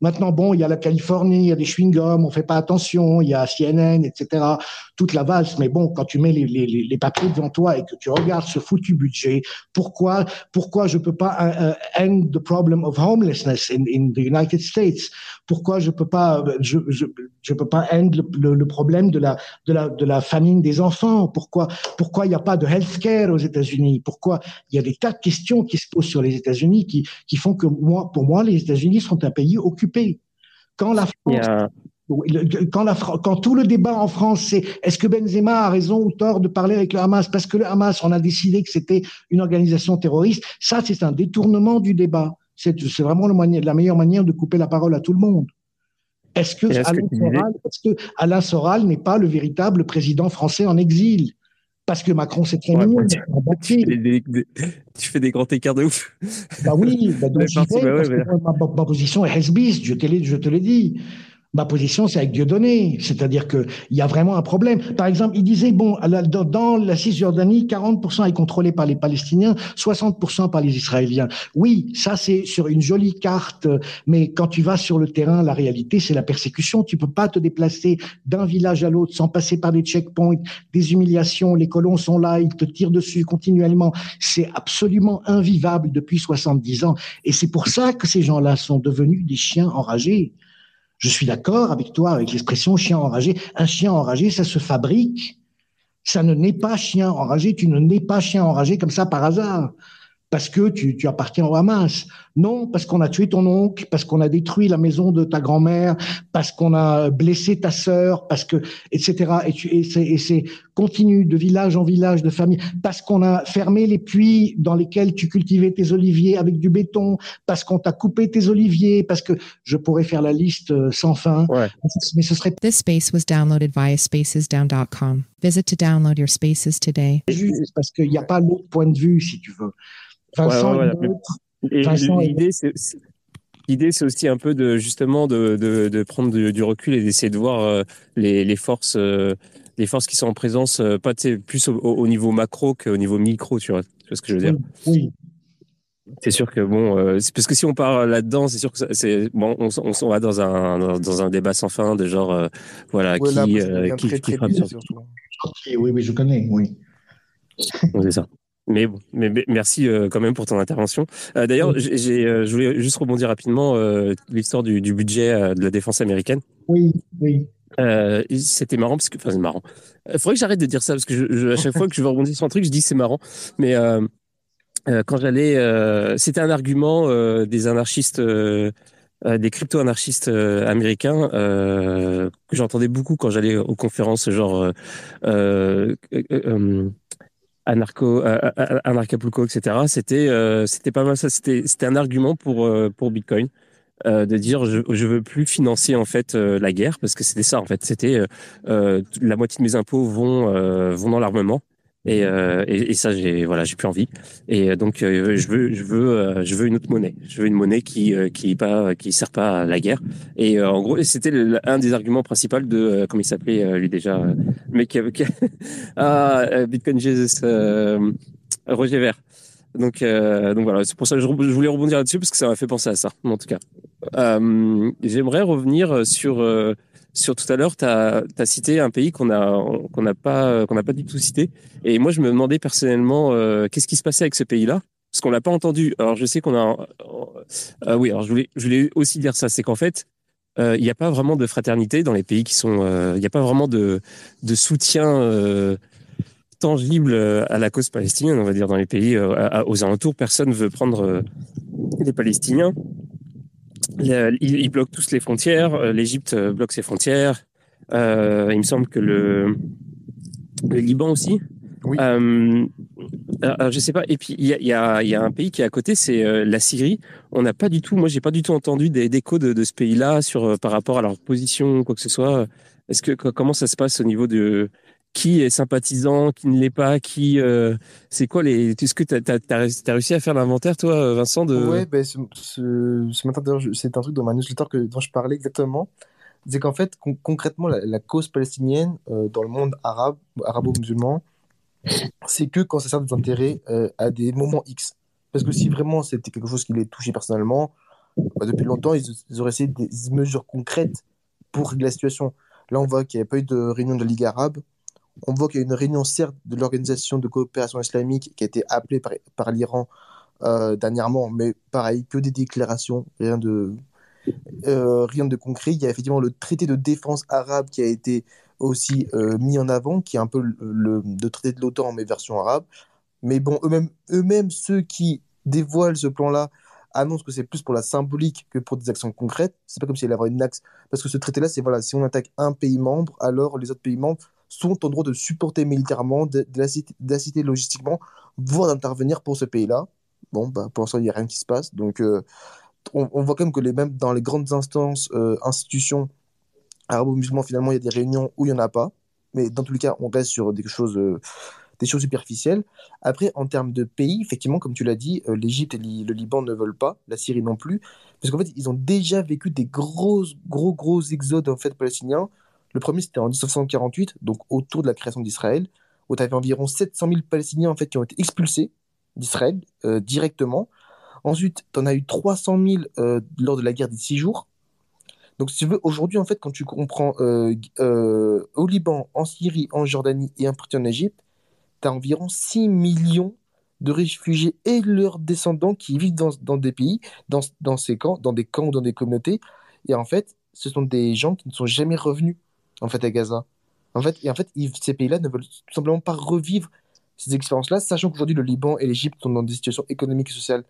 Maintenant, bon, il y a la Californie, il y a des chewing-gums, on fait pas attention, il y a CNN, etc. Toute la valse. Mais bon, quand tu mets les, papiers devant toi et que tu regardes ce foutu budget, pourquoi, pourquoi je peux pas uh, end the problem of homelessness in, in the United States? Pourquoi je peux pas, je, je, je peux pas end le, le, problème de la, de la, de la famine des enfants? Pourquoi, pourquoi il n'y a pas de healthcare aux États-Unis? Pourquoi il y a des tas de questions qui se posent sur les États-Unis qui, qui font que moi, pour moi, les États-Unis sont un pays occupé quand la France, quand, la, quand tout le débat en France, c'est est-ce que Benzema a raison ou tort de parler avec le Hamas? Parce que le Hamas, on a décidé que c'était une organisation terroriste. Ça, c'est un détournement du débat. C'est vraiment le la meilleure manière de couper la parole à tout le monde. Est-ce que, Alain, Soral, est que Alain Soral n'est pas le véritable président français en exil? Parce que Macron, c'est très mignon. Tu, tu, fais des grands écarts de ouf. Bah oui, bah donc j'y vais, bah ouais, ma, ma, position est hesbis, je te l'ai dit. Ma position, c'est avec Dieudonné. C'est-à-dire qu'il y a vraiment un problème. Par exemple, il disait, bon, dans la Cisjordanie, 40% est contrôlé par les Palestiniens, 60% par les Israéliens. Oui, ça, c'est sur une jolie carte. Mais quand tu vas sur le terrain, la réalité, c'est la persécution. Tu peux pas te déplacer d'un village à l'autre sans passer par des checkpoints, des humiliations. Les colons sont là, ils te tirent dessus continuellement. C'est absolument invivable depuis 70 ans. Et c'est pour ça que ces gens-là sont devenus des chiens enragés. Je suis d'accord avec toi avec l'expression chien enragé. Un chien enragé, ça se fabrique. Ça ne naît pas chien enragé. Tu ne nais pas chien enragé comme ça par hasard parce que tu, tu appartiens au Hamas. Non, parce qu'on a tué ton oncle, parce qu'on a détruit la maison de ta grand-mère, parce qu'on a blessé ta sœur, parce que, etc. Et, tu, et c'est continu de village en village, de famille, parce qu'on a fermé les puits dans lesquels tu cultivais tes oliviers avec du béton, parce qu'on t'a coupé tes oliviers, parce que je pourrais faire la liste euh, sans fin. Ouais. Mais ce serait. This space was downloaded via spacesdown.com. Visit to download your spaces today. Juste parce qu'il n'y a pas l'autre point de vue, si tu veux. Vincent ouais, ouais, l'idée, c'est L'idée, c'est aussi un peu de justement de, de, de prendre du, du, recul et d'essayer de voir euh, les, les, forces, euh, les forces qui sont en présence, euh, pas plus au, au, niveau macro qu'au niveau micro, tu vois, tu vois ce que je veux dire? Oui. c'est sûr que bon, euh, parce que si on part là-dedans, c'est sûr que c'est bon, on, on, va dans un dans un débat sans fin de genre, euh, voilà, qui, euh, qui, qui frappe sur... Oui, oui, je connais, oui. c'est ça. Mais bon, mais, merci quand même pour ton intervention. D'ailleurs, j'ai, je voulais juste rebondir rapidement l'histoire du, du, budget de la défense américaine. Oui, oui. c'était marrant parce que, enfin, c'est marrant. Il faudrait que j'arrête de dire ça parce que je, à chaque fois que je veux rebondir sur un truc, je dis c'est marrant. Mais euh, quand j'allais, euh, c'était un argument euh, des anarchistes, des crypto-anarchistes américains que j'entendais beaucoup quand j'allais aux conférences genre anarcho, anarchapulco, etc. C'était, c'était pas mal ça. C'était, c'était un argument pour pour Bitcoin. de dire je je veux plus financer en fait la guerre parce que c'était ça en fait c'était la moitié de mes impôts vont vont dans l'armement et, euh, et, et, ça, j'ai voilà, j'ai plus envie. Et euh, donc, euh, je veux, je veux, euh, je veux une autre monnaie. Je veux une monnaie qui qui pas, qui sert pas à la guerre. Et en gros, c'était un des arguments principaux de comment il s'appelait lui déjà, mais qui, qui ah, Bitcoin Jesus, Roger Vert. Donc, donc voilà, c'est pour ça que je, voulais rebondir là-dessus parce que ça m'a fait penser à ça. En tout cas, j'aimerais revenir sur sur tout à l'heure, tu as, cité un pays qu'on n'a pas du tout cité. Et moi, je me demandais personnellement euh, qu'est-ce qui se passait avec ce pays-là, parce qu'on l'a pas entendu. Alors, je sais qu'on a. Euh, euh, oui, alors je voulais aussi dire ça, c'est qu'en fait, il n'y a pas vraiment de fraternité dans les pays qui sont. Il n'y a pas vraiment de de soutien tangible à la cause palestinienne, on va dire dans les pays aux alentours. Personne veut prendre les Palestiniens ils, bloquent tous les frontières. Euh, L'Égypte euh, bloque ses frontières. Euh, il me semble que le, le Liban aussi. Oui. Euh, alors, je sais pas. Et puis il y a, y, a, y a, un pays qui est à côté, c'est la Syrie. On n'a pas du tout. Moi, j'ai pas du tout entendu des décos de, de ce pays-là sur par rapport à leur position, quoi que ce soit. Est-ce que comment ça se passe au niveau de qui est sympathisant, qui ne l'est pas, qui euh, c'est quoi les est-ce que tu as, réussi à faire l'inventaire toi Vincent de Ouais, ben ce, ce, matin c'est un truc dans ma newsletter que dont je parlais exactement. C'est qu'en fait concrètement la, cause palestinienne euh, dans le monde arabe arabo-musulman, c'est que quand ça sert des intérêts euh, à des moments X. Parce que si vraiment c'était quelque chose qui les touchait personnellement, bah, depuis longtemps ils, ils, auraient essayé des mesures concrètes pour la situation. Là on voit qu'il n'y a pas eu de réunion de la Ligue arabe on voit qu'il y a une réunion, certes, de l'Organisation de coopération islamique qui a été appelée par, l'Iran euh, dernièrement, mais pareil, que des déclarations, rien de, euh, rien de concret. Il y a effectivement le traité de défense arabe qui a été aussi euh, mis en avant, qui est un peu le, traité de l'OTAN, mais version arabe. Mais bon, eux-mêmes, eux-mêmes ceux qui dévoilent ce plan-là, annoncent que c'est plus pour la symbolique que pour des actions concrètes. C'est pas comme s'il y avait une axe. Parce que ce traité-là, c'est voilà, si on attaque un pays membre, alors les autres pays membres sont en droit de supporter militairement, d'assister logistiquement, voire d'intervenir pour ce pays-là. Bon, bah, pour l'instant, il n'y a rien qui se passe. Donc, euh, on, voit quand même que les, même dans les grandes instances, euh, institutions arabo-musulmanes, finalement, il y a des réunions où il n'y en a pas. Mais dans tous les cas, on reste sur des choses, euh, des choses superficielles. Après, en termes de pays, effectivement, comme tu l'as dit, l'Égypte et le Liban ne veulent pas, la Syrie non plus, parce qu'en fait, ils ont déjà vécu des gros, gros, gros exodes en fait, palestiniens le premier, c'était en 1948, donc autour de la création d'Israël, où tu avais environ 700 000 Palestiniens en fait, qui ont été expulsés d'Israël euh, directement. Ensuite, tu en as eu 300 000 euh, lors de la guerre des six jours. Donc, si tu veux, aujourd'hui, en fait, quand tu comprends euh, au Liban, en Syrie, en Jordanie et un partie en Égypte, tu as environ 6 millions de réfugiés et leurs descendants qui vivent dans, des pays, dans, dans, ces camps, dans des camps ou dans des communautés. Et en fait, ce sont des gens qui ne sont jamais revenus en fait, à Gaza. En fait, et en fait, ces pays-là ne veulent tout simplement pas revivre ces expériences-là, sachant qu'aujourd'hui, le Liban et l'Égypte sont dans des situations économiques et sociales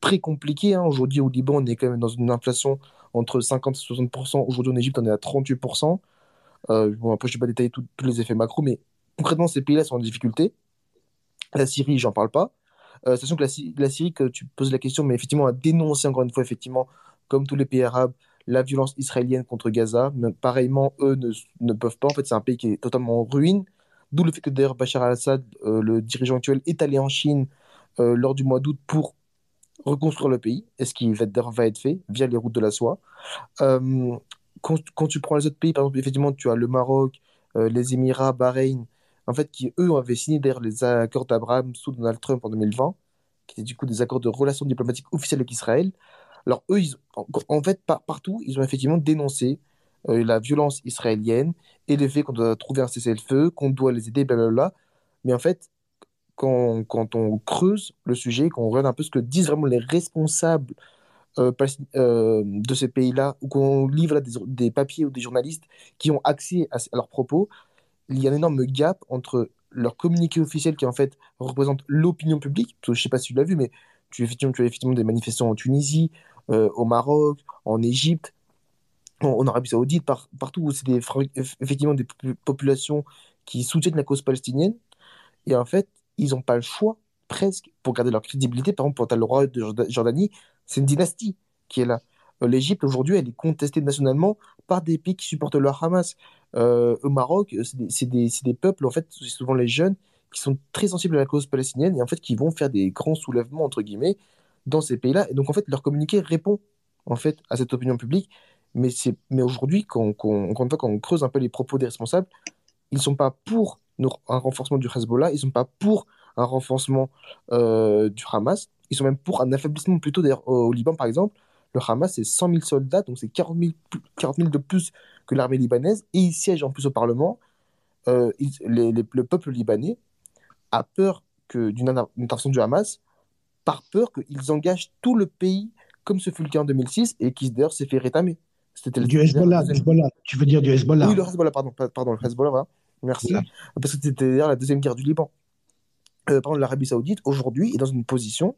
très compliquées. Hein. Aujourd'hui, au Liban, on est quand même dans une inflation entre 50 et 60%. Aujourd'hui, en Égypte, on est à 38%. Euh, bon, après, je ne vais pas détailler tous les effets macro, mais concrètement, ces pays-là sont en difficulté. La Syrie, j'en parle pas. Euh, sachant que la, Syrie, que tu poses la question, mais effectivement, a dénoncé encore une fois, effectivement, comme tous les pays arabes, la violence israélienne contre Gaza. Mais pareillement, eux ne, peuvent pas. En fait, c'est un pays qui est totalement en ruine. D'où le fait que d'ailleurs Bachar al-Assad, euh, le dirigeant actuel, est allé en Chine euh, lors du mois d'août pour reconstruire le pays. Et ce qui va, être fait via les routes de la soie. Euh, quand, tu prends les autres pays, par exemple, effectivement, tu as le Maroc, les Émirats, Bahreïn, en fait, qui eux avaient signé d'ailleurs les accords d'Abraham sous Donald Trump en 2020. qui étaient du coup des accords de relations diplomatiques officielles avec Israël. Alors eux, en, fait, partout, ils ont effectivement dénoncé euh, la violence israélienne et le fait qu'on doit trouver un cessez-le-feu, qu'on doit les aider, blablabla. Mais en fait, quand, quand on creuse le sujet, qu'on regarde un peu ce que disent vraiment les responsables euh, euh, de ces pays-là, ou qu'on livre des, des, papiers ou des journalistes qui ont accès à, leurs propos, il y a un énorme gap entre leur communiqué officiel qui en fait représente l'opinion publique. Je ne sais pas si tu l'as vu, mais tu, tu as effectivement des manifestants en Tunisie, au Maroc, en Égypte, en, Arabie Saoudite, partout où c'est effectivement des populations qui soutiennent la cause palestinienne. Et en fait, ils n'ont pas le choix, presque, pour garder leur crédibilité. Par exemple, pour le roi de Jordanie, c'est une dynastie qui est là. Euh, L'Égypte, aujourd'hui, elle est contestée nationalement par des pays qui supportent le Hamas. Euh, au Maroc, euh, c'est des, des, peuples, en fait, c'est souvent les jeunes, qui sont très sensibles à la cause palestinienne et en fait qui vont faire des grands soulèvements, entre guillemets, dans ces pays-là. Et donc, en fait, leur communiqué répond, en fait, à cette opinion publique. Mais, mais aujourd'hui, quand, quand, quand, quand on creuse un peu les propos des responsables, ils ne sont pas pour un renforcement du Hezbollah, ils ne sont pas pour un renforcement du Hamas, ils sont même pour un affaiblissement plutôt au Liban par exemple. Le Hamas c'est 100 000 soldats, donc c'est 40 000, de plus que l'armée libanaise, et ils siègent en plus au Parlement. Euh, le peuple libanais a peur d'une intervention du Hamas, par peur qu'ils engagent tout le pays, comme ce fut le cas en 2006, et qui d'ailleurs s'est fait rétamer. C'était du Hezbollah, Hezbollah, tu veux dire du Hezbollah Oui, le Hezbollah, pardon, pardon le Hezbollah, voilà. Merci. Parce que c'était d'ailleurs la deuxième guerre du Liban. Euh, par exemple, l'Arabie Saoudite, aujourd'hui, est dans une position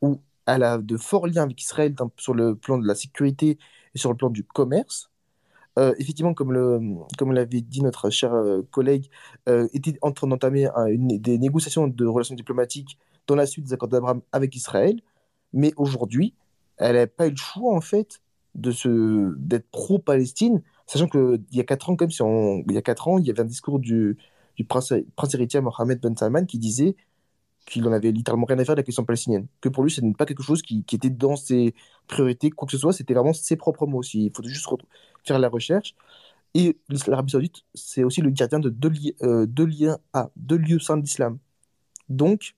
où elle a de forts liens avec Israël sur le plan de la sécurité et sur le plan du commerce. Euh, effectivement, comme, le, comme l'avait dit notre cher euh, collègue, était en train d'entamer des négociations de relations diplomatiques dans la suite des accords d'Abraham avec Israël. Mais aujourd'hui, elle n'a pas eu le choix, en fait, de d'être pro-Palestine Sachant qu'il y a 4 ans, si il y a quatre ans, il y avait un discours du, prince, héritier Mohamed Ben Salman qui disait qu'il en avait littéralement rien à faire de la question palestinienne. Que pour lui, ce n'est pas quelque chose qui, était dans ses priorités, quoi que ce soit, c'était vraiment ses propres mots. Il faut juste faire la recherche. Et l'Arabie Saoudite, c'est aussi le gardien de deux, euh, liens à deux lieux saints d'islam. Donc,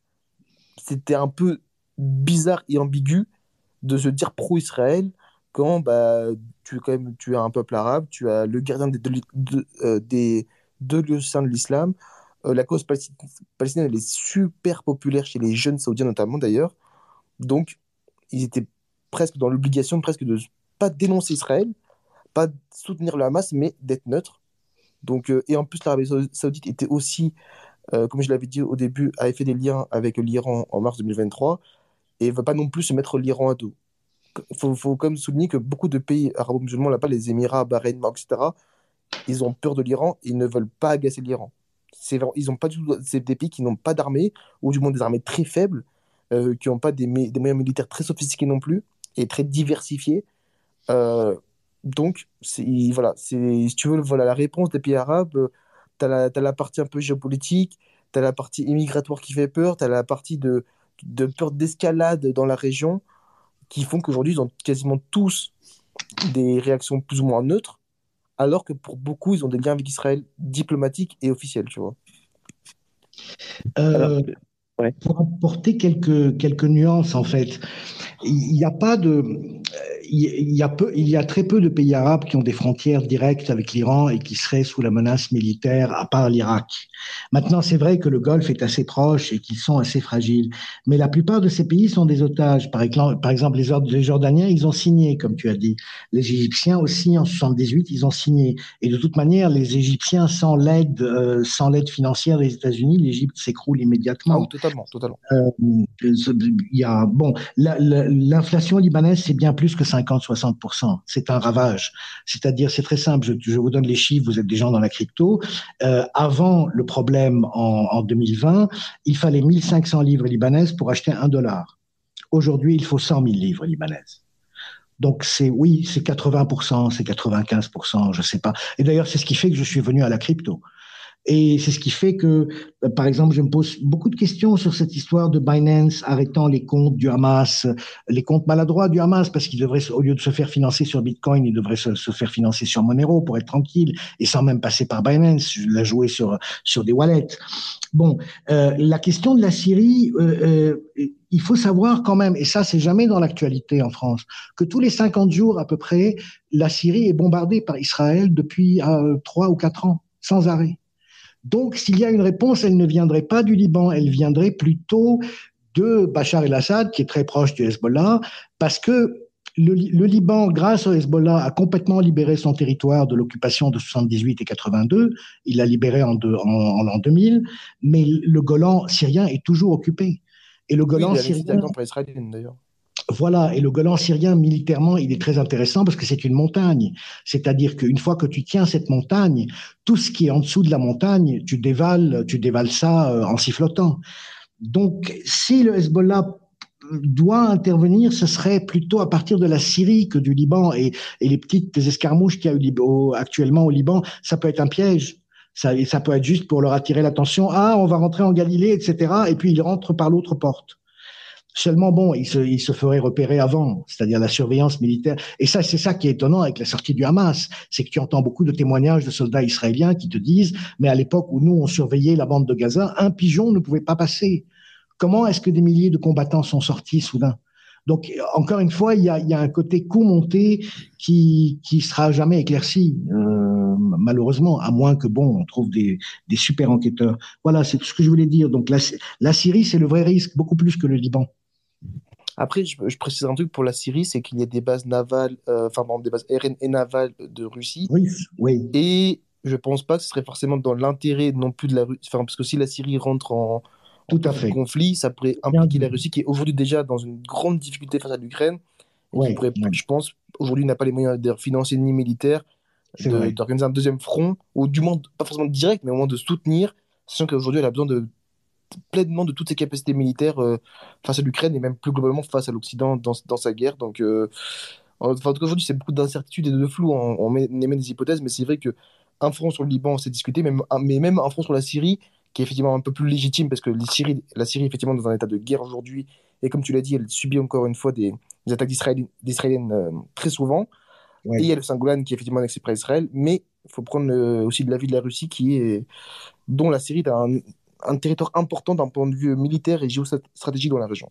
c'était un peu bizarre et ambigu de se dire pro-Israël quand bah, tu, quand même, tu as un peuple arabe, tu as le gardien des deux, euh, des deux lieux saints de l'islam. Euh, la cause palestinienne, est super populaire chez les jeunes saoudiens notamment d'ailleurs. Donc, ils étaient presque dans l'obligation presque de pas dénoncer Israël, pas soutenir le Hamas, mais d'être neutre. Donc, euh, et en plus, l'Arabie saoudite était aussi, comme je l'avais dit au début, avait fait des liens avec l'Iran en mars 2023 et ne va pas non plus se mettre l'Iran à dos il faut, faut, quand même souligner que beaucoup de pays arabo-musulmans, là-bas, les Émirats, Bahreïn, etc., ils ont peur de l'Iran, ils ne veulent pas agacer l'Iran. Ils pas c'est des pays qui n'ont pas d'armée, ou du moins des armées très faibles, euh, qui n'ont pas des, des, moyens militaires très sophistiqués non plus, et très diversifiés. Euh, donc, voilà, si tu veux, voilà, la réponse des pays arabes, tu as, as, la partie un peu géopolitique, tu as la partie immigratoire qui fait peur, tu as la partie de, de peur d'escalade dans la région qui font qu'aujourd'hui, ils ont quasiment tous des réactions plus ou moins neutres, alors que pour beaucoup, ils ont des liens avec Israël diplomatiques et officiels, tu vois. Euh, pour apporter quelques, quelques nuances, en fait, il n'y a pas de il y, a peu, il y a très peu de pays arabes qui ont des frontières directes avec l'Iran et qui seraient sous la menace militaire, à part l'Irak. Maintenant, c'est vrai que le Golfe est assez proche et qu'ils sont assez fragiles, mais la plupart de ces pays sont des otages. Par exemple, par exemple les, Jordaniens, ils ont signé, comme tu as dit. Les Égyptiens aussi, en 78, ils ont signé. Et de toute manière, les Égyptiens, sans l'aide, euh, sans l'aide financière des États-Unis, l'Égypte s'écroule immédiatement. Ah, totalement, totalement. Euh, il y a, bon, l'inflation libanaise, c'est bien plus que ça 50-60%. C'est un ravage. C'est-à-dire, c'est très simple. Je, vous donne les chiffres. Vous êtes des gens dans la crypto. Euh, avant le problème en, 2020, il fallait 1500 livres libanaises pour acheter un dollar. Aujourd'hui, il faut 100 000 livres libanaises. Donc c'est oui, c'est 80%, c'est 95%, je sais pas. Et d'ailleurs, c'est ce qui fait que je suis venu à la crypto. Et c'est ce qui fait que, euh, par exemple, je me pose beaucoup de questions sur cette histoire de Binance arrêtant les comptes du Hamas, les comptes maladroits du Hamas, parce qu'il devrait, au lieu de se faire financer sur Bitcoin, il devrait se, faire financer sur Monero pour être tranquille et sans même passer par Binance, la jouer sur sur des wallets. Bon, euh, la question de la Syrie, euh, il faut savoir quand même, et ça c'est jamais dans l'actualité en France, que tous les 50 jours à peu près, la Syrie est bombardée par Israël depuis trois ou quatre ans, sans arrêt. Donc, s'il y a une réponse, elle ne viendrait pas du Liban, elle viendrait plutôt de Bachar el-Assad, qui est très proche du Hezbollah, parce que le, Liban, grâce au Hezbollah, a complètement libéré son territoire de l'occupation de 78 et 82. Il l'a libéré en, en, l'an 2000, mais le Golan syrien est toujours occupé. Et le Golan syrien. d'ailleurs. Voilà, et le Golan syrien, militairement, il est très intéressant parce que c'est une montagne. C'est-à-dire qu'une fois que tu tiens cette montagne, tout ce qui est en dessous de la montagne, tu dévales, tu dévales ça euh, en sifflotant. Donc, si le Hezbollah doit intervenir, ce serait plutôt à partir de la Syrie que du Liban. Et, les petites escarmouches qu'il y a eu actuellement au Liban, ça peut être un piège. Ça, ça peut être juste pour leur attirer l'attention. Ah, on va rentrer en Galilée, etc. Et puis ils rentrent par l'autre porte. Seulement, bon, il se, il ferait repérer avant, c'est-à-dire la surveillance militaire. Et ça, c'est ça qui est étonnant avec la sortie du Hamas, c'est que tu entends beaucoup de témoignages de soldats israéliens qui te disent, mais à l'époque où nous, on surveillait la bande de Gaza, un pigeon ne pouvait pas passer. Comment est-ce que des milliers de combattants sont sortis soudain? Donc, encore une fois, il y a, il y a un côté coup monté qui qui sera jamais éclairci, euh, malheureusement, à moins que bon, on trouve des, des super enquêteurs. Voilà, c'est tout ce que je voulais dire. Donc, la, la Syrie, c'est le vrai risque, beaucoup plus que le Liban. Après, je, précise un truc pour la Syrie, c'est qu'il y a des bases navales, euh, enfin, des bases aériennes et navales de Russie. Oui, oui. Et je pense pas que ce serait forcément dans l'intérêt non plus de la Russie. Enfin, parce que si la Syrie rentre en, Tout à fait. conflit, ça pourrait impliquer la Russie qui est aujourd'hui déjà dans une grande difficulté face à l'Ukraine. Oui, Je pense, aujourd'hui, n'a pas les moyens de financer ni militaires, d'organiser un deuxième front, ou du moins, pas forcément direct, mais au moins de soutenir, sachant qu'aujourd'hui, elle a besoin de pleinement de toutes ses capacités militaires euh, face à l'Ukraine et même plus globalement face à l'Occident dans, dans, sa guerre. Donc, euh, enfin, en tout cas, aujourd'hui, c'est beaucoup d'incertitudes et de flou. On, on met, émet des hypothèses, mais c'est vrai que un front sur le Liban, c'est discuté, même, mais même un front sur la Syrie, qui est effectivement un peu plus légitime, parce que la Syrie, la Syrie est effectivement dans un état de guerre aujourd'hui, et comme tu l'as dit, elle subit encore une fois des, attaques d'Israéliennes euh, très souvent. Et il y a le Saint-Golan qui est effectivement annexé par Israël, mais il faut prendre aussi de l'avis de la Russie, qui est, dont la Syrie a un, un territoire important d'un point de vue militaire et géostratégique dans la région.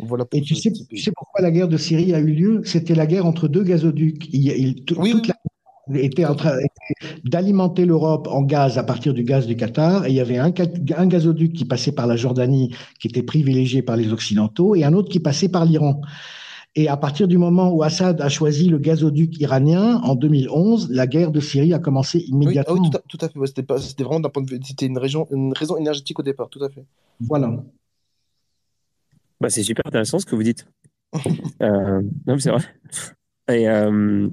Voilà et tu sais, pourquoi la guerre de Syrie a eu lieu? C'était la guerre entre deux gazoducs. Il, oui, toute la était en train d'alimenter l'Europe en gaz à partir du gaz du Qatar, et il y avait un, un, gazoduc qui passait par la Jordanie, qui était privilégié par les Occidentaux, et un autre qui passait par l'Iran. Et à partir du moment où Assad a choisi le gazoduc iranien en 2011, la guerre de Syrie a commencé immédiatement. Oui, tout, à, fait. C'était vraiment d'un point de vue, c'était une, une raison énergétique au départ, tout à fait. Voilà. Bah, c'est super intéressant ce que vous dites. euh, non, c'est vrai. Et euh,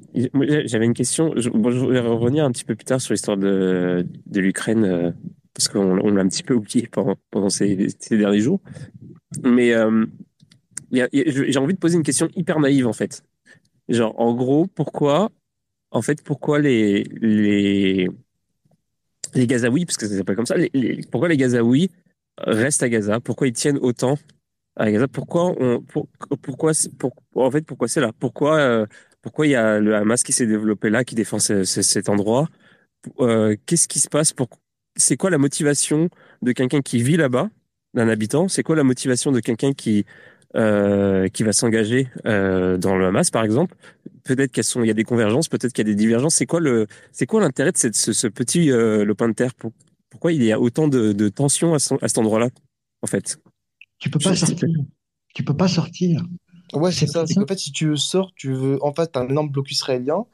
j'avais une question. Je, bon, je voulais revenir un petit peu plus tard sur l'histoire de, de l'Ukraine, euh, parce qu'on l'a un petit peu oublié pendant, pendant ces, derniers jours. Mais euh, j'ai envie de poser une question hyper naïve en fait. Genre, en gros, pourquoi, en fait, pourquoi les les les Gazaouis, parce que ça s'appelle comme ça, pourquoi les Gazaouis restent à Gaza? Pourquoi ils tiennent autant Gaza Pourquoi on, pourquoi, pour, en fait, pourquoi c'est là? Pourquoi euh, pourquoi il y a le Hamas qui s'est développé là, qui défend cet endroit? Euh, Qu'est-ce qui se passe pour C'est quoi la motivation de quelqu'un qui vit là-bas, d'un habitant? C'est quoi la motivation de quelqu'un qui euh, qui va s'engager euh, dans le Hamas, par exemple? Peut-être qu'il y a des convergences, peut-être qu'il y a des divergences. C'est quoi le, c'est quoi l'intérêt de ce, petit euh, lopin de terre? Pourquoi il y a autant de, de tensions à, à cet endroit-là, en fait? Tu peux pas sortir. Tu peux pas sortir. Ouais, c'est ça. En fait, si tu sors, tu veux. En fait, as un énorme blocus israélien.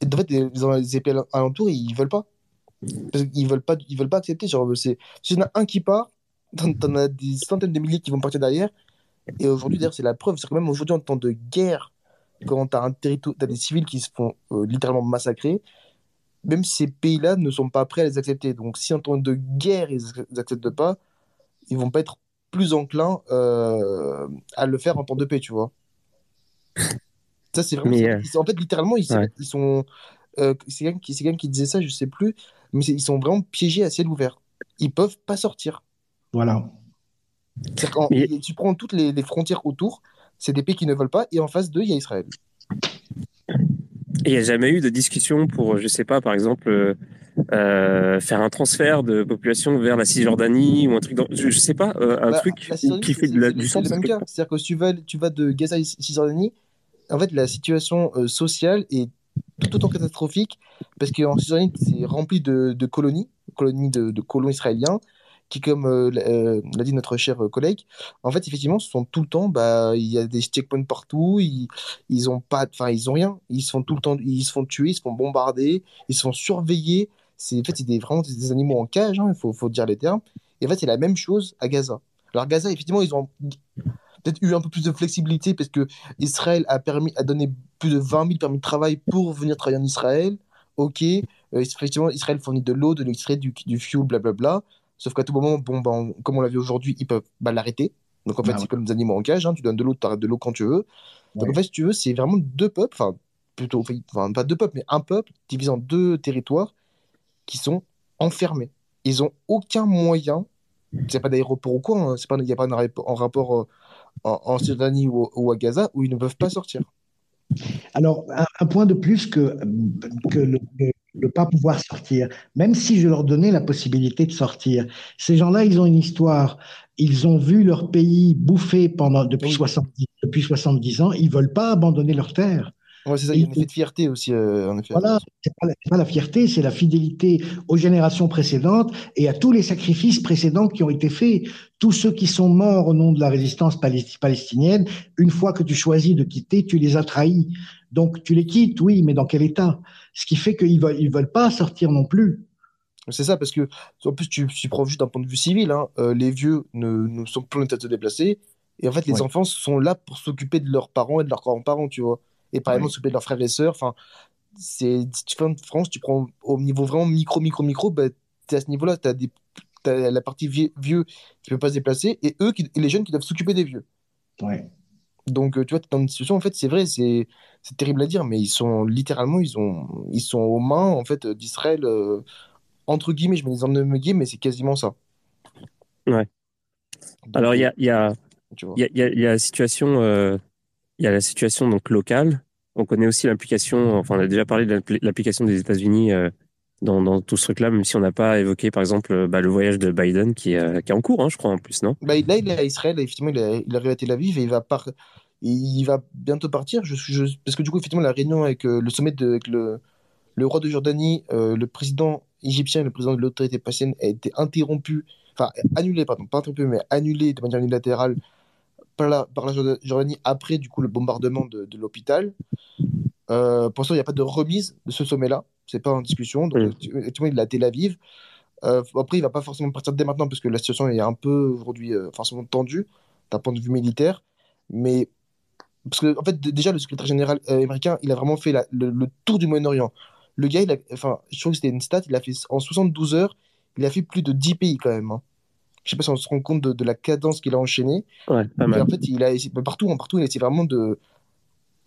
Et en fait, ont les épées alentours, ils veulent pas. Parce qu'ils veulent pas, ils veulent pas accepter. Genre, c'est, s'il y en a un qui part, t'en as des centaines de milliers qui vont partir derrière. Et aujourd'hui, d'ailleurs, c'est la preuve. C'est que même aujourd'hui, en temps de guerre, quand tu as, un territoire, as des civils qui se font euh, littéralement massacrer, même ces pays-là ne sont pas prêts à les accepter. Donc, si en temps de guerre, ils n'acceptent pas, ils vont pas être plus enclins euh, à le faire en temps de paix, tu vois. Ça, c'est vraiment. Euh, en fait, littéralement, ils, ils sont. c'est quelqu'un qui, qui, disait ça, je sais plus. mais ils sont vraiment piégés à ciel ouvert. Ils peuvent pas sortir. Voilà. Tu prends toutes les, frontières autour, c'est des pays qui ne veulent pas, et en face d'eux, il y a Israël. Il n'y a jamais eu de discussion pour, je sais pas, par exemple, euh, euh, faire un transfert de population vers la Cisjordanie ou un truc, dans, je, ne sais pas, euh, un bah, truc qui fait de du sens. C'est-à-dire que si tu vas, tu vas de Gaza à Cisjordanie, en fait, la situation sociale est tout autant catastrophique parce qu'en Cisjordanie, c'est rempli de, de, colonies, colonies de, de colons israéliens qui, comme euh, euh, l'a dit notre cher euh, collègue, en fait, effectivement, ce sont tout le temps, bah, il y a des checkpoints partout, ils, ils ont pas, enfin, ils ont rien, ils se font tout le temps, ils se font tuer, ils se font bombarder, ils se font surveiller. C'est, en fait, c'est des, vraiment des animaux en cage, hein, il faut, faut dire les termes. Et en fait, c'est la même chose à Gaza. Alors, Gaza, effectivement, ils ont peut-être eu un peu plus de flexibilité parce que Israël a permis, a donné plus de 20 000 permis de travail pour venir travailler en Israël. Ok, effectivement, Israël fournit de l'eau, de l'électricité, du, du fuel, blablabla. Sauf qu'à tout moment, bon, ben, comme on l'a vu aujourd'hui, ils peuvent bah, l'arrêter. Donc en fait, ah c'est comme des animaux en cage, hein, tu donnes de l'eau, tu arrêtes de l'eau quand tu veux. Donc en fait, si tu veux, c'est vraiment deux peuples, enfin, plutôt, enfin, pas deux peuples, mais un peuple divisé en deux territoires qui sont enfermés. Ils n'ont aucun moyen, c'est pas d'aéroport ou quoi, hein, il n'y a pas un, rapport euh, en, en ou, ou, à Gaza où ils ne peuvent pas sortir. Alors, un, point de plus que, que le, ne pas pouvoir sortir, même si je leur donnais la possibilité de sortir. Ces gens-là, ils ont une histoire. Ils ont vu leur pays bouffer pendant, depuis, 70, depuis 70 ans. Ils veulent pas abandonner leur terre. Ouais, c'est ça, il y a un effet de fierté aussi, euh, en effet. Voilà, c'est pas, pas, la fierté, c'est la fidélité aux générations précédentes et à tous les sacrifices précédents qui ont été faits. Tous ceux qui sont morts au nom de la résistance palestinienne, une fois que tu choisis de quitter, tu les as trahis. Donc tu les quittes, oui, mais dans quel état? Ce qui fait qu'ils veulent, ils veulent pas sortir non plus. C'est ça, parce que en plus tu, prends juste d'un point de vue civil, hein, euh, les vieux ne, ne, sont plus en état de se déplacer, et en fait les enfants sont là pour s'occuper de leurs parents et de leurs grands-parents, tu vois et par exemple s'occuper de leurs frères et sœurs. Enfin, c'est si tu fais en France, tu prends au niveau vraiment micro, micro, micro, bah, tu à ce niveau-là, tu as, des, la partie vieux, vieux qui ne peut pas se déplacer et eux, qui, et les jeunes qui doivent s'occuper des vieux. Ouais. Donc, euh, tu vois, dans une situation, en fait, c'est vrai, c'est terrible à dire, mais ils sont littéralement, ils, ont, ils sont aux mains, en fait, d'Israël, euh, entre guillemets, je mets des me guillemets, mais c'est quasiment ça. Ouais. Alors, il y a, y, a, y, a, y a la situation, euh, il y a la situation donc locale, on connaît aussi l'implication, enfin on a déjà parlé de l'application des États-Unis euh, dans, tout ce truc-là, même si on n'a pas évoqué par exemple euh, bah, le voyage de Biden qui est, euh, qui est en cours, hein, je crois en plus, non? Bah, Là il est à Israël, effectivement il, il arrive à Tel Aviv et il va, bientôt partir, parce que du coup effectivement la réunion avec le sommet avec le, le roi de Jordanie, le président égyptien et le président de l'autorité palestinienne a été interrompu, enfin annulé, pardon, pas interrompu, mais annulé de manière unilatérale par la, par la Jordanie après du coup le bombardement de, de l'hôpital. Euh, pour l'instant, il n'y a pas de remise de ce sommet-là. C'est pas en discussion. Donc, il est à Tel Aviv. Euh, après, il va pas forcément partir dès maintenant parce que la situation est un peu aujourd'hui euh, forcément tendue d'un point de vue militaire. Mais parce que en fait, déjà, le secrétaire général euh, américain, il a vraiment fait le, le, tour du Moyen-Orient. Le gars, il a, enfin, je trouve que c'était une stat, il a fait en 72 heures, il a fait plus de 10 pays quand même. Hein. Je sais pas si on se rend compte de, la cadence qu'il a enchaîné. Ouais, pas mal. en fait, il a partout, partout, il a essayé vraiment de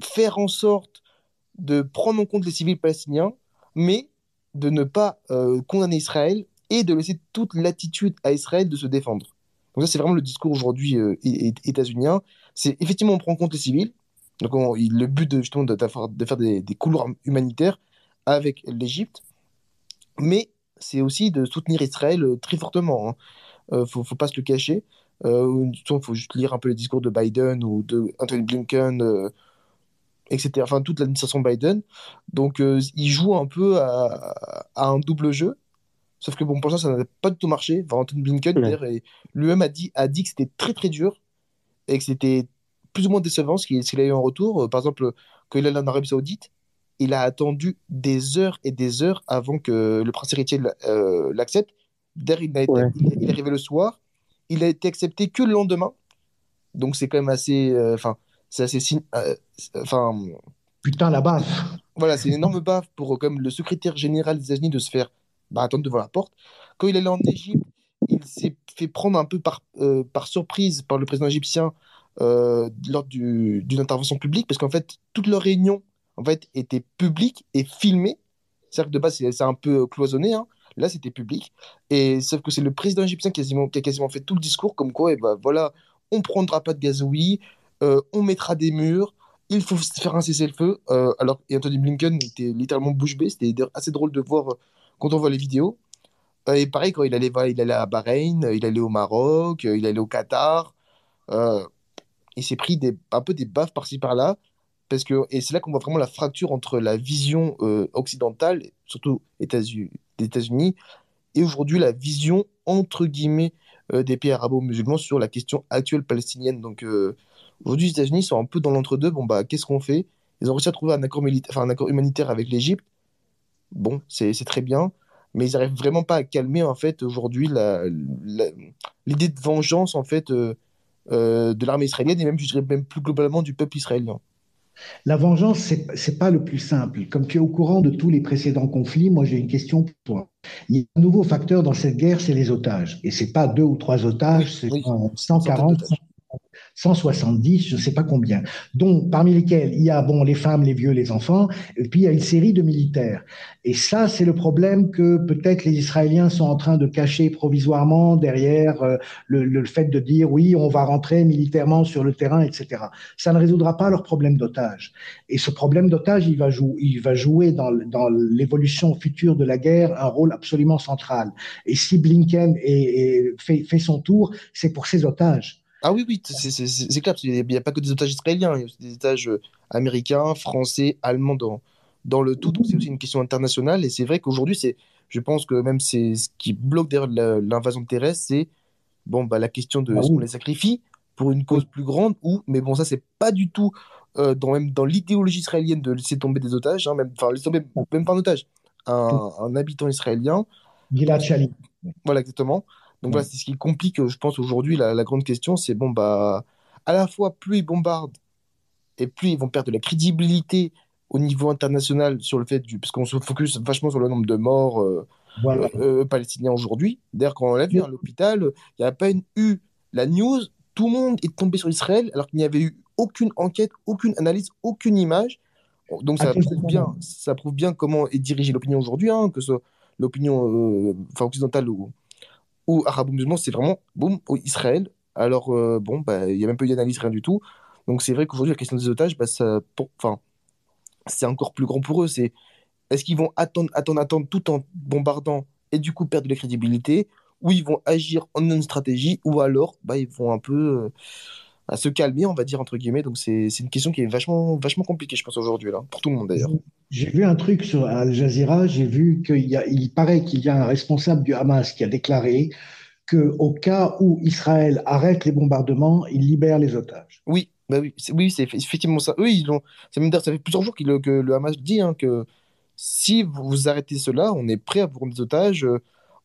faire en sorte de prendre en compte les civils palestiniens, mais de ne pas euh, condamner Israël et de laisser toute l'attitude à Israël de se défendre. Donc ça, c'est vraiment le discours aujourd'hui euh, états-unien. C'est effectivement on prend en compte les civils. Donc le but de, justement de, de faire des, des couloirs humanitaires avec l'Égypte, mais c'est aussi de soutenir Israël euh, très fortement. Hein. Euh, faut, faut pas se le cacher. Euh, il faut juste lire un peu les discours de Biden ou de Anthony Blinken, euh, etc. Enfin, toute l'administration Biden. Donc, il joue un peu à, un double jeu. Sauf que bon, pour ça, ça n'a pas du tout marché. Enfin, Anthony Blinken, lui-même a dit, a dit que c'était très très dur et que c'était plus ou moins décevant ce qu'il a eu en retour. Par exemple, quand il est allé en Arabie Saoudite, il a attendu des heures et des heures avant que le prince héritier l'accepte il, est arrivé le soir. Il a été accepté que le lendemain. Donc c'est quand même assez. Euh, enfin, c'est assez. Euh, enfin. Putain, la baffe. Voilà, c'est une énorme baffe pour comme le secrétaire général des États-Unis de se faire bah, attendre devant la porte. Quand il est allé en Égypte, il s'est fait prendre un peu par, euh, par surprise par le président égyptien lors d'une intervention publique, parce qu'en fait, toutes leurs réunions en fait, étaient publiques et filmées. C'est-à-dire que de base, c'est un peu cloisonné. Hein Là, c'était public. Et sauf que c'est le président égyptien qui a, quasiment, fait tout le discours, comme quoi, et eh ben, voilà, on prendra pas de gazoui, euh, on mettra des murs, il faut faire un cessez-le-feu. Euh, alors, et Anthony Blinken était littéralement bouche bée. C'était assez drôle de voir euh, quand on voit les vidéos. et pareil, quand il allait, il allait à Bahreïn, il allait au Maroc, il allait au Qatar. il s'est pris des, un peu des baffes par-ci par-là. Parce que, et c'est là qu'on voit vraiment la fracture entre la vision occidentale, surtout États-Unis, des États-Unis, et aujourd'hui la vision entre guillemets des pays arabo-musulmans sur la question actuelle palestinienne. Donc, Aujourd'hui, les États-Unis sont un peu dans l'entre-deux. Bon, bah, qu'est-ce qu'on fait? Ils ont réussi à trouver un accord, enfin, un accord humanitaire avec l'Égypte. Bon, c'est très bien. Mais ils n'arrivent vraiment pas à calmer, en fait, aujourd'hui, l'idée de vengeance, en fait, euh, euh, de l'armée israélienne et même, je dirais, même plus globalement du peuple israélien. La vengeance, ce n'est pas le plus simple. Comme tu es au courant de tous les précédents conflits, moi j'ai une question pour toi. Il y a un nouveau facteur dans cette guerre, c'est les otages. Et ce n'est pas deux ou trois otages, c'est 140, 170, je ne sais pas combien, dont parmi lesquels il y a bon les femmes, les vieux, les enfants, et puis il y a une série de militaires. Et ça, c'est le problème que peut-être les Israéliens sont en train de cacher provisoirement derrière euh, le, fait de dire oui, on va rentrer militairement sur le terrain, etc. Ça ne résoudra pas leur problème d'otage. Et ce problème d'otage, il va jouer, il va jouer dans, dans l'évolution future de la guerre un rôle absolument central. Et si Blinken est, fait, fait son tour, c'est pour ses otages. Ah oui, oui, c'est clair, il n'y a, pas que des otages israéliens, il y a aussi des otages euh, américains, français, allemands dans, dans le tout. Donc c'est aussi une question internationale. Et c'est vrai qu'aujourd'hui, c'est, je pense que même c'est ce qui bloque derrière l'invasion terrestre, c'est bon, bah, la question de bah est-ce qu'on les sacrifie pour une cause plus grande ou, mais bon, ça, c'est pas du tout euh, dans, même dans l'idéologie israélienne de laisser tomber des otages, hein, même, enfin, laisser tomber même pas un otage, un, un habitant israélien. Gilad Shalit. Voilà, exactement. Donc voilà, c'est ce qui complique, je pense, aujourd'hui, la, grande question, c'est bon, bah, à la fois, plus ils bombardent et plus ils vont perdre de la crédibilité au niveau international sur le fait du. Parce qu'on se focus vachement sur le nombre de morts euh, euh, euh, palestiniens aujourd'hui. D'ailleurs, quand on l'a vu à l'hôpital, il n'y a pas eu la news, tout le monde est tombé sur Israël alors qu'il n'y avait eu aucune enquête, aucune analyse, aucune image. Donc ça prouve bien, ça prouve bien comment est dirigée l'opinion aujourd'hui, hein, que ce soit l'opinion occidentale ou, ou arabo-musulman, c'est vraiment, boum, Israël. Alors, euh, bon, bah, il n'y a même pas eu d'analyse, rien du tout. Donc, c'est vrai qu'aujourd'hui, la question des otages, bah, ça, enfin, c'est encore plus grand pour eux. C'est est-ce qu'ils vont attendre, attendre, attendre tout en bombardant et du coup perdre de la crédibilité, ou ils vont agir en une stratégie, ou alors, bah, ils vont un peu euh, se calmer, on va dire, entre guillemets. Donc, c'est une question qui est vachement, vachement compliquée, je pense, aujourd'hui, là, pour tout le monde d'ailleurs. J'ai vu un truc sur Al Jazeera, j'ai vu qu'il y a, il paraît qu'il y a un responsable du Hamas qui a déclaré que au cas où Israël arrête les bombardements, il libère les otages. Oui, bah oui, c'est, oui, effectivement ça. Oui, ils ont, ça, ça fait plusieurs jours que le Hamas dit hein, que si vous arrêtez cela, on est prêt à vous rendre des otages.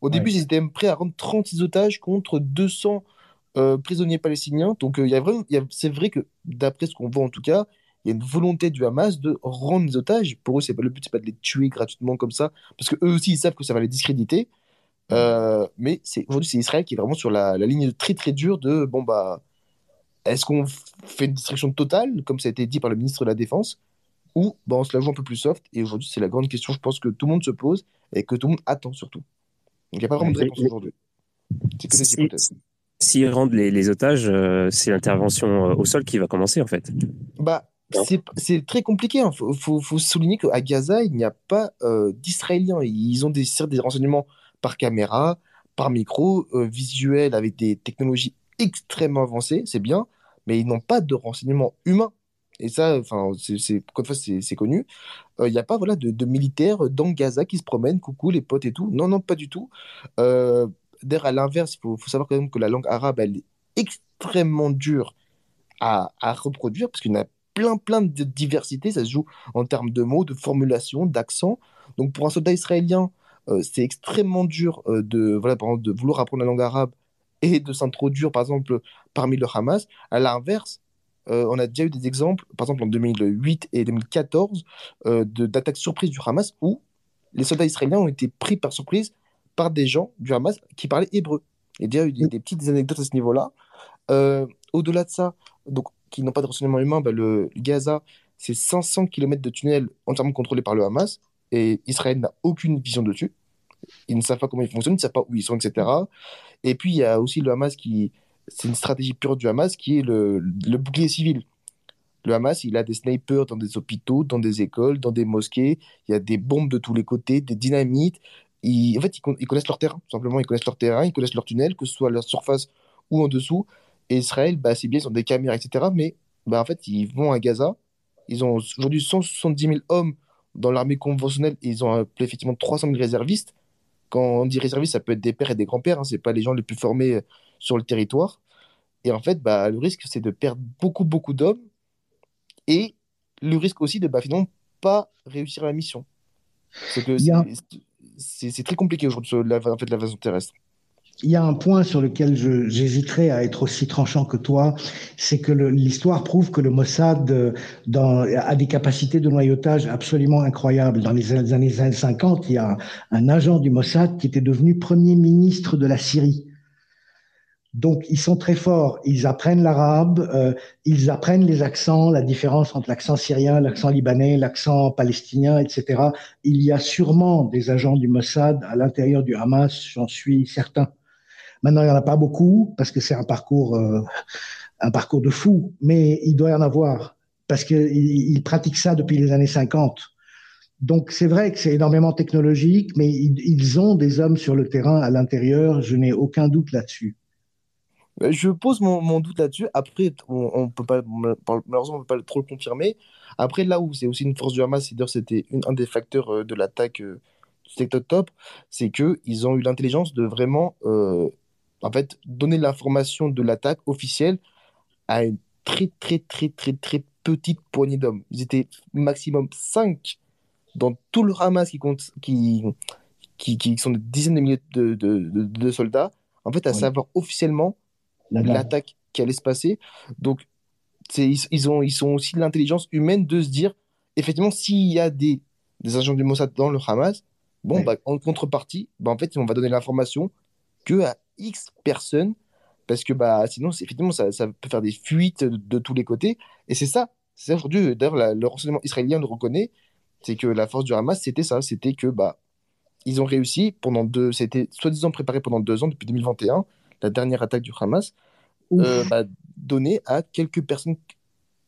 Au début, ils étaient même prêts à rendre 36 otages contre 200 euh, prisonniers palestiniens. Donc, euh, il y a vraiment, c'est vrai que d'après ce qu'on voit en tout cas, il y a une volonté du Hamas de rendre les otages. Pour eux, c'est pas le but, c'est pas de les tuer gratuitement comme ça, parce que eux aussi, ils savent que ça va les discréditer. Euh, mais c'est aujourd'hui, c'est Israël qui est vraiment sur la, ligne très très dure de bon bah, est-ce qu'on fait une destruction totale, comme ça a été dit par le ministre de la Défense, ou bah, on se la joue un peu plus soft? Et aujourd'hui, c'est la grande question, je pense que tout le monde se pose et que tout le monde attend surtout. Donc il n'y a pas vraiment de réponse aujourd'hui. C'est que des hypothèses. S'ils rendent les, otages, euh, c'est l'intervention euh, au sol qui va commencer en fait. Bah, c'est très compliqué. Il hein. faut, souligner qu'à Gaza, il n'y a pas euh, d'Israéliens. Ils ont des, renseignements par caméra, par micro, euh, visuel, avec des technologies extrêmement avancées, c'est bien, mais ils n'ont pas de renseignements humains. Et ça, enfin, c'est connu. Euh, il n'y a pas voilà, de, militaires dans Gaza qui se promènent, coucou les potes et tout. Non, non, pas du tout. D'ailleurs, à l'inverse, il faut, savoir quand même que la langue arabe, elle est extrêmement dure à, à reproduire, parce qu'il y a plein, plein de diversité. Ça se joue en termes de mots, de formulation, d'accent. Donc, pour un soldat israélien, euh, c'est extrêmement dur euh, de, voilà, de vouloir apprendre la langue arabe et de s'introduire, par exemple, parmi le Hamas. À l'inverse, euh, on a déjà eu des exemples, par exemple en 2008 et 2014, d'attaques surprises du Hamas où les soldats israéliens ont été pris par surprise par des gens du Hamas qui parlaient hébreu. Il y a des, petites anecdotes à ce niveau-là. Au-delà de ça, donc qui n'ont pas de renseignement humain, bah, le Gaza, c'est 500 km de tunnels entièrement contrôlés par le Hamas, et Israël n'a aucune vision dessus. Ils ne savent pas comment ils fonctionnent, ils ne savent pas où ils sont, etc. Et puis, il y a aussi le Hamas qui. C'est une stratégie pure du Hamas qui est le, le bouclier civil. Le Hamas, il a des snipers dans des hôpitaux, dans des écoles, dans des mosquées. Il y a des bombes de tous les côtés, des dynamites. En fait, ils, connaissent leur terrain, simplement. Ils connaissent leur terrain, ils connaissent leur tunnel, que ce soit à leur surface ou en dessous. Et Israël, bah, c'est bien, ils ont des caméras, etc. Mais bah, en fait, ils vont à Gaza. Ils ont aujourd'hui 170 000 hommes dans l'armée conventionnelle. Et ils ont effectivement 300 000 réservistes. Quand on dit réservistes, ça peut être des pères et des grands-pères. Hein, Ce pas les gens les plus formés euh, sur le territoire. Et en fait, bah, le risque, c'est de perdre beaucoup, beaucoup d'hommes. Et le risque aussi de bah, finalement pas réussir la mission. C'est que c'est très compliqué aujourd'hui, en fait, l'invasion terrestre. Il y a un point sur lequel j'hésiterais à être aussi tranchant que toi, c'est que l'histoire prouve que le Mossad euh, a des capacités de noyautage absolument incroyables. Dans les années 50, il y a un agent du Mossad qui était devenu premier ministre de la Syrie. Donc, ils sont très forts. Ils apprennent l'arabe, euh, ils apprennent les accents, la différence entre l'accent syrien, l'accent libanais, l'accent palestinien, etc. Il y a sûrement des agents du Mossad à l'intérieur du Hamas, j'en suis certain. Maintenant, il n'y en a pas beaucoup parce que c'est un parcours, euh, un parcours de fou, mais il doit y en avoir parce qu'ils ils pratiquent ça depuis les années 50. Donc c'est vrai que c'est énormément technologique, mais ils ont des hommes sur le terrain à l'intérieur, je n'ai aucun doute là-dessus. Euh, je pose mon, doute là-dessus. Après, on, peut pas, malheureusement, on peut pas trop le confirmer. Après, là où c'est aussi une force du Hamas, c'était un des facteurs euh, de l'attaque euh, du 7 octobre, c'est qu'ils ont eu l'intelligence de vraiment en fait, donner l'information de l'attaque officielle à une très, très, très, très, très petite poignée d'hommes. Ils étaient maximum 5 dans tout le Hamas qui, compte, qui, qui, sont des dizaines de milliers de, de, soldats, en fait, à savoir officiellement l'attaque qui allait se passer. Donc, ils, ils, ont, ils sont aussi l'intelligence humaine de se dire, effectivement, s'il y a des, des, agents du Mossad dans le Hamas, bon, bah, en contrepartie, bah, en fait, on va donner l'information que à X personnes, parce que bah, sinon, effectivement, ça, ça, peut faire des fuites de, tous les côtés. Et c'est ça. C'est aujourd'hui, d'ailleurs, le renseignement israélien le reconnaît, c'est que la force du Hamas, c'était ça. C'était que bah, ils ont réussi pendant deux, c'était soi-disant préparé pendant deux ans, depuis 2021, la dernière attaque du Hamas, euh, bah, donnée à quelques personnes.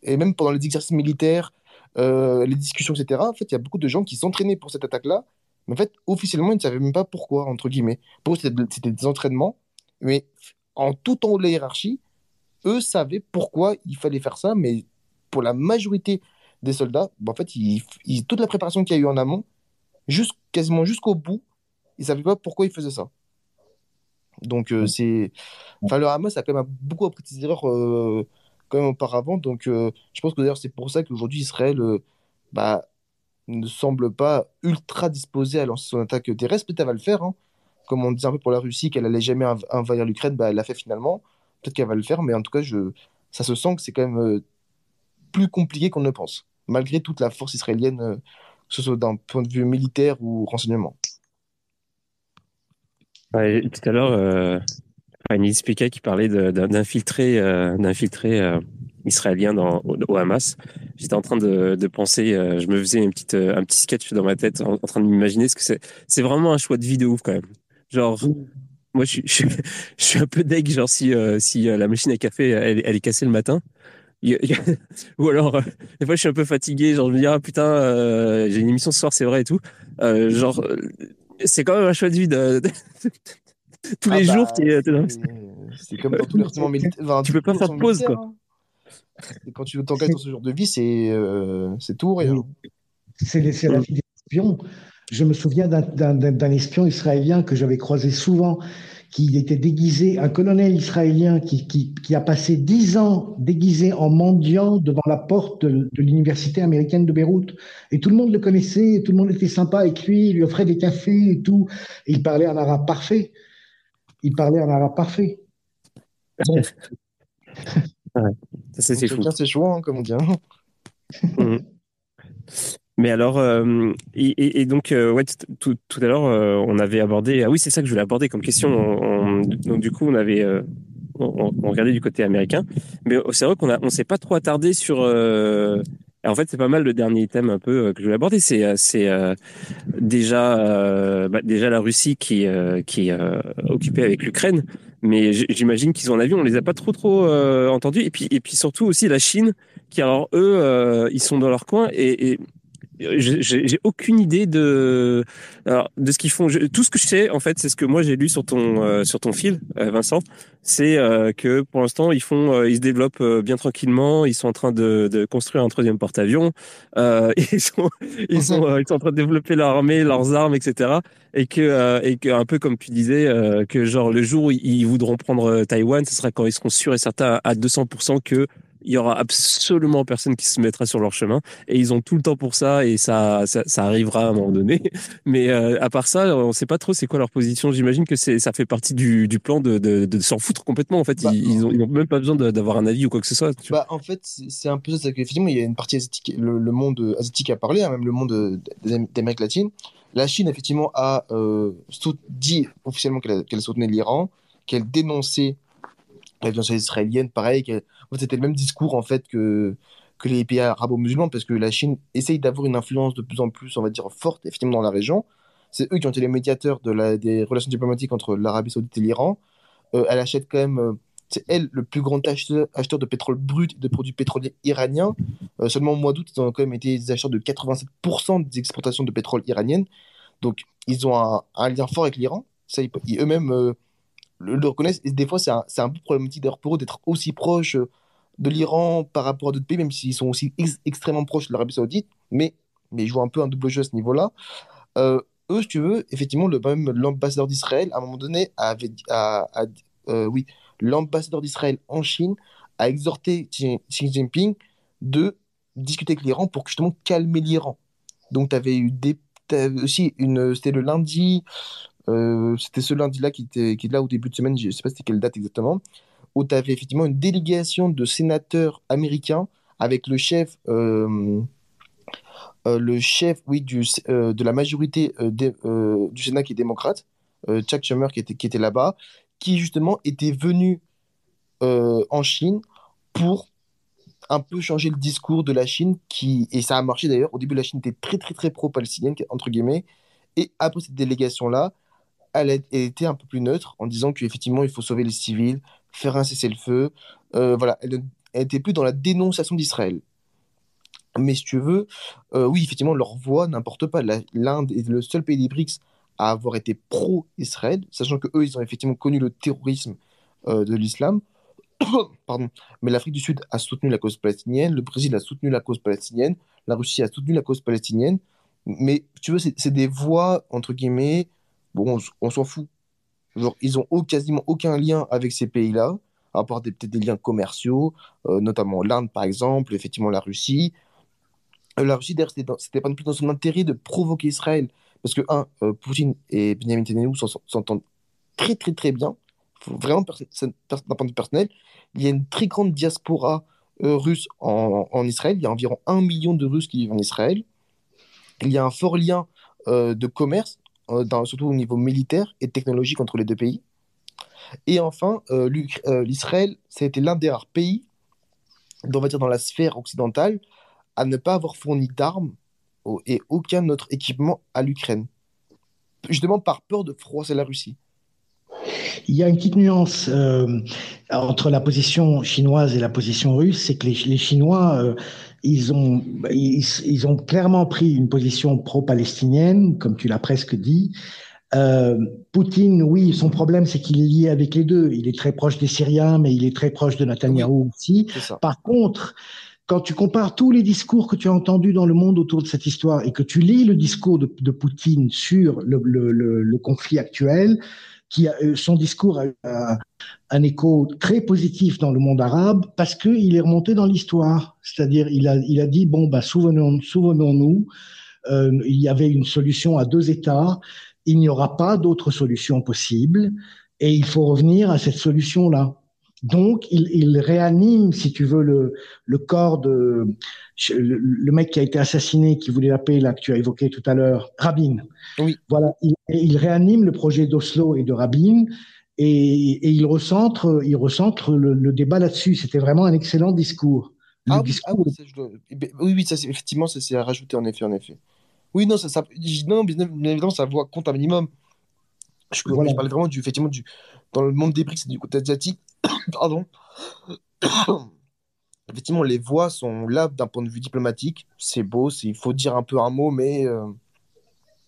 Et même pendant les exercices militaires, euh, les discussions, etc., en fait, il y a beaucoup de gens qui s'entraînaient pour cette attaque-là mais en fait, officiellement, ils ne savaient même pas pourquoi, entre guillemets. Pour eux, c'était des entraînements. Mais en tout en haut de la hiérarchie, eux savaient pourquoi il fallait faire ça. Mais pour la majorité des soldats, bah, en fait, toute la préparation qu'il y a eu en amont, quasiment jusqu'au bout, ils ne savaient pas pourquoi ils faisaient ça. Donc, euh, c'est. Enfin, le Hamas a quand même beaucoup appris des erreurs euh, quand même auparavant. Donc, euh, je pense que d'ailleurs, c'est pour ça qu'aujourd'hui, Israël. bah, ne semble pas ultra disposée à lancer son attaque terrestre. Peut-être qu'elle va le faire. Hein. Comme on disait un peu pour la Russie qu'elle allait jamais envahir l'Ukraine, bah, elle l'a fait finalement. Peut-être qu'elle va le faire, mais en tout cas, je... ça se sent que c'est quand même plus compliqué qu'on ne pense, malgré toute la force israélienne, que ce soit d'un point de vue militaire ou renseignement. Tout à l'heure, euh, Anis qui parlait d'infiltrer d'infiltrer israélien dans, au, Hamas. J'étais en train de, penser, euh, je me faisais euh, un petit sketch dans ma tête en, train de m'imaginer ce que c'est. C'est vraiment un choix de vie de ouf quand même. Genre, moi je, suis un peu deg, genre si, euh, si la machine à café elle, elle est cassée le matin. ou alors, des fois je suis un peu fatigué, genre je me dis, ah putain, j'ai une émission ce soir, c'est vrai et tout. genre, c'est quand même un choix de vie de, tous ah les bah, jours. C'est comme dans tous les militaires. tu peux pas faire de pause, quoi. Hein. Et quand tu t'engages dans ce genre de vie, c'est euh, tout ou rien. C'est la vie des espions. Je me souviens d'un espion israélien que j'avais croisé souvent, qui était déguisé, un colonel israélien qui, qui, qui a passé dix ans déguisé en mendiant devant la porte de, l'université américaine de Beyrouth. Et tout le monde le connaissait, tout le monde était sympa avec lui, il lui offrait des cafés et tout. Et il parlait en arabe parfait. Il parlait en arabe parfait. C'est fou. C'est chaud, hein, comme on dit. Hein. Mhm. Mais alors, euh, et, donc, euh, ouais, tout, à l'heure, euh, on avait abordé. Ah oui, c'est ça que je voulais aborder comme question. donc, du coup, on avait, on, regardait du côté américain, mais c'est vrai qu'on a, on s'est pas trop attardé sur Et en fait, c'est pas mal le dernier thème un peu que je voulais aborder. C'est c'est déjà bah, déjà la Russie qui qui est occupée avec l'Ukraine, mais j'imagine qu'ils ont avion. On les a pas trop trop entendus. Et puis et puis surtout aussi la Chine, qui alors eux ils sont dans leur coin et, et j'ai aucune idée de alors, de ce qu'ils font. tout ce que je sais, en fait, c'est ce que moi j'ai lu sur ton euh, sur ton fil, euh, Vincent. C'est euh, que pour l'instant ils font, ils se développent bien tranquillement. Ils sont en train de, de construire un troisième porte-avions. ils sont ils sont ils sont en train de développer leur armée, leurs armes, etc. Et que et que un peu comme tu disais que genre le jour où ils voudront prendre Taïwan, ce sera quand ils seront sûrs et certains à 200% que il y aura absolument personne qui se mettra sur leur chemin. Et ils ont tout le temps pour ça et ça ça, ça arrivera à un moment donné. Mais euh, à part ça on sait pas trop c'est quoi leur position. J'imagine que ça fait partie du, du plan de, de, de s'en foutre complètement en fait. Bah, ils, ils, ont, ils ont même pas besoin d'avoir un avis ou quoi que ce soit bah, en fait c'est un peu ça qu'effectivement il y a une partie asiatique le, monde asiatique a parlé hein, même le monde d'Amérique latine la Chine effectivement a euh, dit officiellement qu'elle soutenait l'Iran qu'elle dénonçait la violence israélienne pareil qu'elle c'était le même discours en fait que, les pays arabo-musulmans, parce que la Chine essaye d'avoir une influence de plus en plus, on va dire, forte, effectivement, dans la région. C'est eux qui ont été les médiateurs des relations diplomatiques entre l'Arabie Saoudite et l'Iran. Euh, elle achète quand même, euh, c'est elle le plus grand acheteur, de pétrole brut et de produits pétroliers iraniens. Euh, seulement au mois d'août, ils ont quand même été des acheteurs de 87% des exportations de pétrole iraniennes. Donc, ils ont un, un lien fort avec l'Iran. Ça, eux-mêmes le, reconnaissent. Et des fois, c'est un, un, peu problématique pour eux d'être aussi proches de l'Iran par rapport à d'autres pays, même s'ils sont aussi extrêmement proches de l'Arabie Saoudite, mais, mais ils jouent un peu un double jeu à ce niveau-là. Euh, eux, si tu veux, effectivement, le, même l'ambassadeur d'Israël, à un moment donné, avait, euh, oui, l'ambassadeur d'Israël en Chine a exhorté Xi, Jinping de discuter avec l'Iran pour justement calmer l'Iran. Donc, tu avais eu des, aussi une, c'était le lundi, euh, c'était ce lundi-là qui était, qui est là au début de semaine, je ne sais pas c'était quelle date exactement, où tu avais effectivement une délégation de sénateurs américains avec le chef, euh, euh, le chef oui, du, de la majorité du Sénat qui est démocrate, Chuck Schumer qui était, qui était là-bas, qui justement était venu en Chine pour un peu changer le discours de la Chine, qui, et ça a marché d'ailleurs. Au début, la Chine était très, très, très pro-palestinienne, entre guillemets. Et après cette délégation-là, elle, était un peu plus neutre en disant qu'effectivement, il faut sauver les civils, faire un cessez-le-feu. Euh, voilà, elle n'était plus dans la dénonciation d'Israël. Mais si tu veux, euh, oui, effectivement, leur voix n'importe pas. L'Inde est le seul pays des BRICS à avoir été pro-Israël, sachant que eux, ils ont effectivement connu le terrorisme euh, de l'islam. Pardon. Mais l'Afrique du Sud a soutenu la cause palestinienne, le Brésil a soutenu la cause palestinienne, la Russie a soutenu la cause palestinienne. Mais tu veux, c'est des voix, entre guillemets, bon, on s'en fout ils ont quasiment aucun lien avec ces pays-là, à part peut-être des liens commerciaux, euh, notamment l'Inde par exemple, effectivement la Russie. Euh, la Russie, d'ailleurs, c'était pas non plus dans son intérêt de provoquer Israël, parce que, un, euh, Poutine et Benjamin Netanyahu s'entendent très très très bien, vraiment d'un point de vue personnel. Il y a une très grande diaspora russe en, en, Israël, il y a environ un million de Russes qui vivent en Israël. Il y a un fort lien de commerce euh, surtout au niveau militaire et technologique entre les deux pays. Et enfin, euh, euh, l'Israël, ça a été l'un des rares pays, on va dire dans la sphère occidentale, à ne pas avoir fourni d'armes et aucun autre équipement à l'Ukraine. Justement par peur de froisser la Russie. Il y a une petite nuance entre la position chinoise et la position russe, c'est que les, les Chinois ils ont, ils, ont clairement pris une position pro-palestinienne, comme tu l'as presque dit. Euh, Poutine, oui, son problème, c'est qu'il est lié avec les deux. Il est très proche des Syriens, mais il est très proche de Netanyahou aussi. Par contre, quand tu compares tous les discours que tu as entendus dans le monde autour de cette histoire et que tu lis le discours de, de Poutine sur le, le, le, conflit actuel, qui a, euh, son discours a, un écho très positif dans le monde arabe parce qu'il est remonté dans l'histoire. C'est-à-dire, il a, dit, bon, bah, souvenons, souvenons-nous, euh, il y avait une solution à deux États, il n'y aura pas d'autre solution possible, et il faut revenir à cette solution-là. Donc, il, il, réanime, si tu veux, le, le corps de le, le, mec qui a été assassiné, qui voulait la paix, là, que tu as évoqué tout à l'heure, Rabin. Oui. Voilà, il, il réanime le projet d'Oslo et de Rabin et, et il recentre, il recentre le, le débat là-dessus. C'était vraiment un excellent discours. ah, oui, ah oui, eh ben, oui, oui, ça, effectivement, ça c'est à rajouter, en effet, en effet. Oui, non, ça, ça, non, bien évidemment, ça voit compte un minimum. Je, je parlais vraiment du, effectivement, du, dans le monde des BRICS et du côté asiatique. Pardon. effectivement, les voix sont là d'un point de vue diplomatique. C'est beau, il faut dire un peu un mot, mais euh,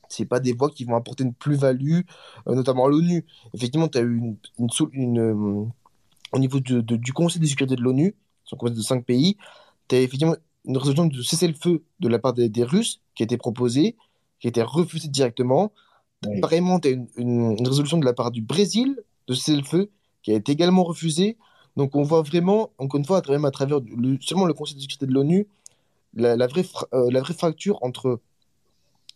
c'est pas des voix qui vont apporter une plus-value, euh, notamment à l'ONU. Effectivement, tu as eu une, une, une euh, au niveau de, du Conseil de sécurité de l'ONU, qui sont de cinq pays, tu as effectivement une résolution de cessez-le-feu de la part des, Russes qui a été proposée, qui a été refusée directement. Vraiment, tu as une, une, résolution de la part du Brésil de cessez-le-feu qui été également refusée. Donc on voit vraiment, encore une fois, à, même à travers seulement le Conseil de sécurité de l'ONU, la, la, vraie euh, la vraie fracture entre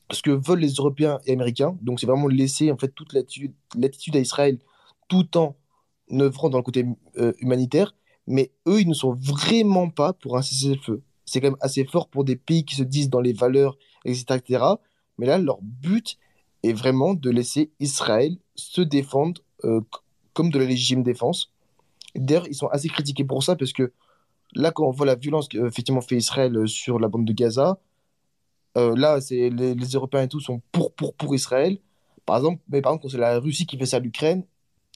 ce que veulent les Européens et Américains. Donc c'est vraiment laisser en fait toute l'attitude à Israël tout en œuvrant dans le côté euh, humanitaire. Mais eux, ils ne sont vraiment pas pour un cessez-le-feu. C'est quand même assez fort pour des pays qui se disent dans les valeurs, etc., etc. Mais là, leur but est vraiment de laisser Israël se défendre euh, comme de la légitime défense. D'ailleurs, ils sont assez critiqués pour ça parce que là, quand on voit la violence qu'effectivement fait Israël euh, sur la bande de Gaza, euh, là, c'est les, Européens et tout sont pour, pour, pour Israël. Par exemple, mais par exemple, quand c'est la Russie qui fait ça à l'Ukraine,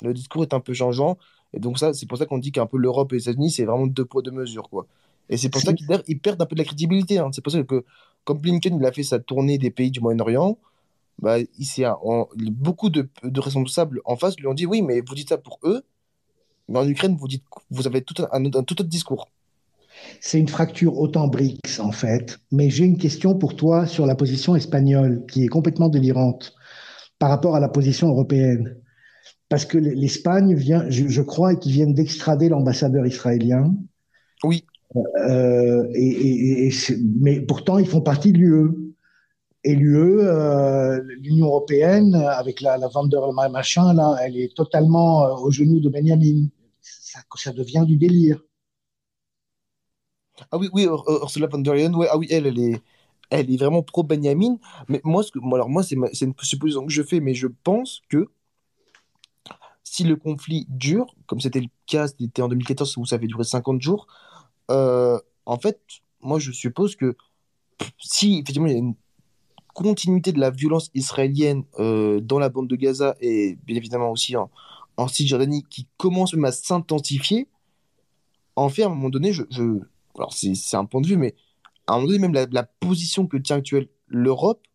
le discours est un peu changeant. Et donc, ça, c'est pour ça qu'on dit qu'un peu l'Europe et les États-Unis, c'est vraiment deux poids, deux mesures. Quoi. Et c'est pour ça qu'ils perdent un peu de la crédibilité. Hein. C'est pour ça que, comme Blinken il a fait sa tournée des pays du Moyen-Orient, bah, il beaucoup de, de responsables en face lui ont dit oui, mais vous dites ça pour eux, mais en Ukraine, vous, dites, vous avez tout un, tout autre discours. C'est une fracture autant BRICS, en fait. Mais j'ai une question pour toi sur la position espagnole, qui est complètement délirante par rapport à la position européenne. Parce que l'Espagne vient, je, crois, qu'ils viennent d'extrader l'ambassadeur israélien. Oui. Euh, et, mais pourtant, ils font partie de l'UE. Et l'UE, euh, l'Union européenne, avec la, la der machin, là, elle est totalement euh, au genou de Benjamin. Ça, devient du délire. Ah oui, oui, Ursula von der Leyen, ouais, ah oui, elle, elle est, elle est vraiment pro Benjamin. Mais moi, alors moi, c'est une supposition que je fais, mais je pense que si le conflit dure, comme c'était le cas, c'était en 2014 où ça avait duré 50 jours, euh, en fait, moi, je suppose que si effectivement il y a une continuité de la violence israélienne euh, dans la bande de Gaza et bien évidemment aussi en, en Cisjordanie qui commence même à s'intensifier, en fait, à un moment donné, je, alors c'est un point de vue, mais à un moment donné, même la, position que tient actuelle l'Europe,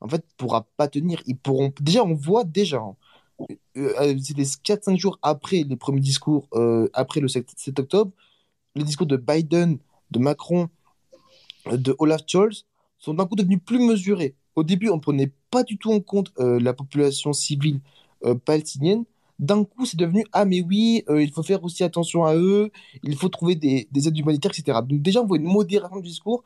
en fait, pourra pas tenir. Ils pourront. Déjà, on voit déjà. Hein, euh, euh, C'était 4-5 jours après les premiers discours, après le 7, octobre, les discours de Biden, de Macron, de Olaf Scholz sont d'un coup devenus plus mesurés. Au début, on ne prenait pas du tout en compte la population civile palestinienne d'un coup, c'est devenu Ah, mais oui, euh, il faut faire aussi attention à eux, il faut trouver des, des aides humanitaires, etc. Donc, déjà, on voit une modération du discours,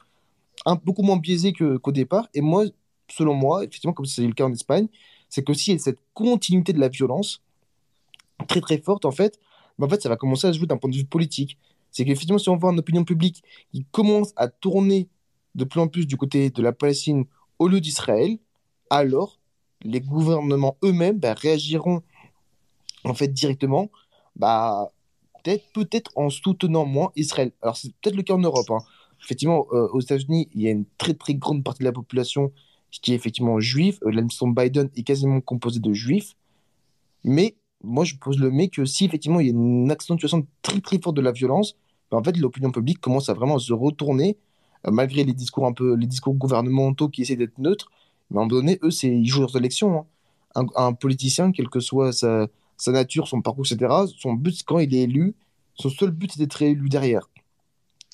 un, beaucoup moins biaisé qu'au départ. Et moi, selon moi, effectivement, comme c'est le cas en Espagne, c'est que s'il y a cette continuité de la violence, très très forte, en fait, bah, en fait, ça va commencer à se jouer d'un point de vue politique. C'est qu'effectivement, si on voit une opinion publique qui commence à tourner de plus en plus du côté de la Palestine au lieu d'Israël, alors les gouvernements eux-mêmes bah, réagiront en fait directement, bah peut-être en soutenant moins Israël. Alors c'est peut-être le cas en Europe. Hein. Effectivement, euh, aux États-Unis, il y a une très très grande partie de la population qui est effectivement juive. Euh, L'administration Biden est quasiment composée de juifs. Mais moi, je pose le mais que si effectivement il y a une accentuation très très forte de la violence, bah, en fait l'opinion publique commence à vraiment se retourner malgré les discours un peu les discours gouvernementaux qui essaient d'être neutres. Mais à un moment donné, eux, c'est ils jouent leurs élections. Hein. Un, un, politicien, quel que soit sa, sa nature, son parcours, etc. Son but, quand il est élu, son seul but, c'est d'être élu derrière.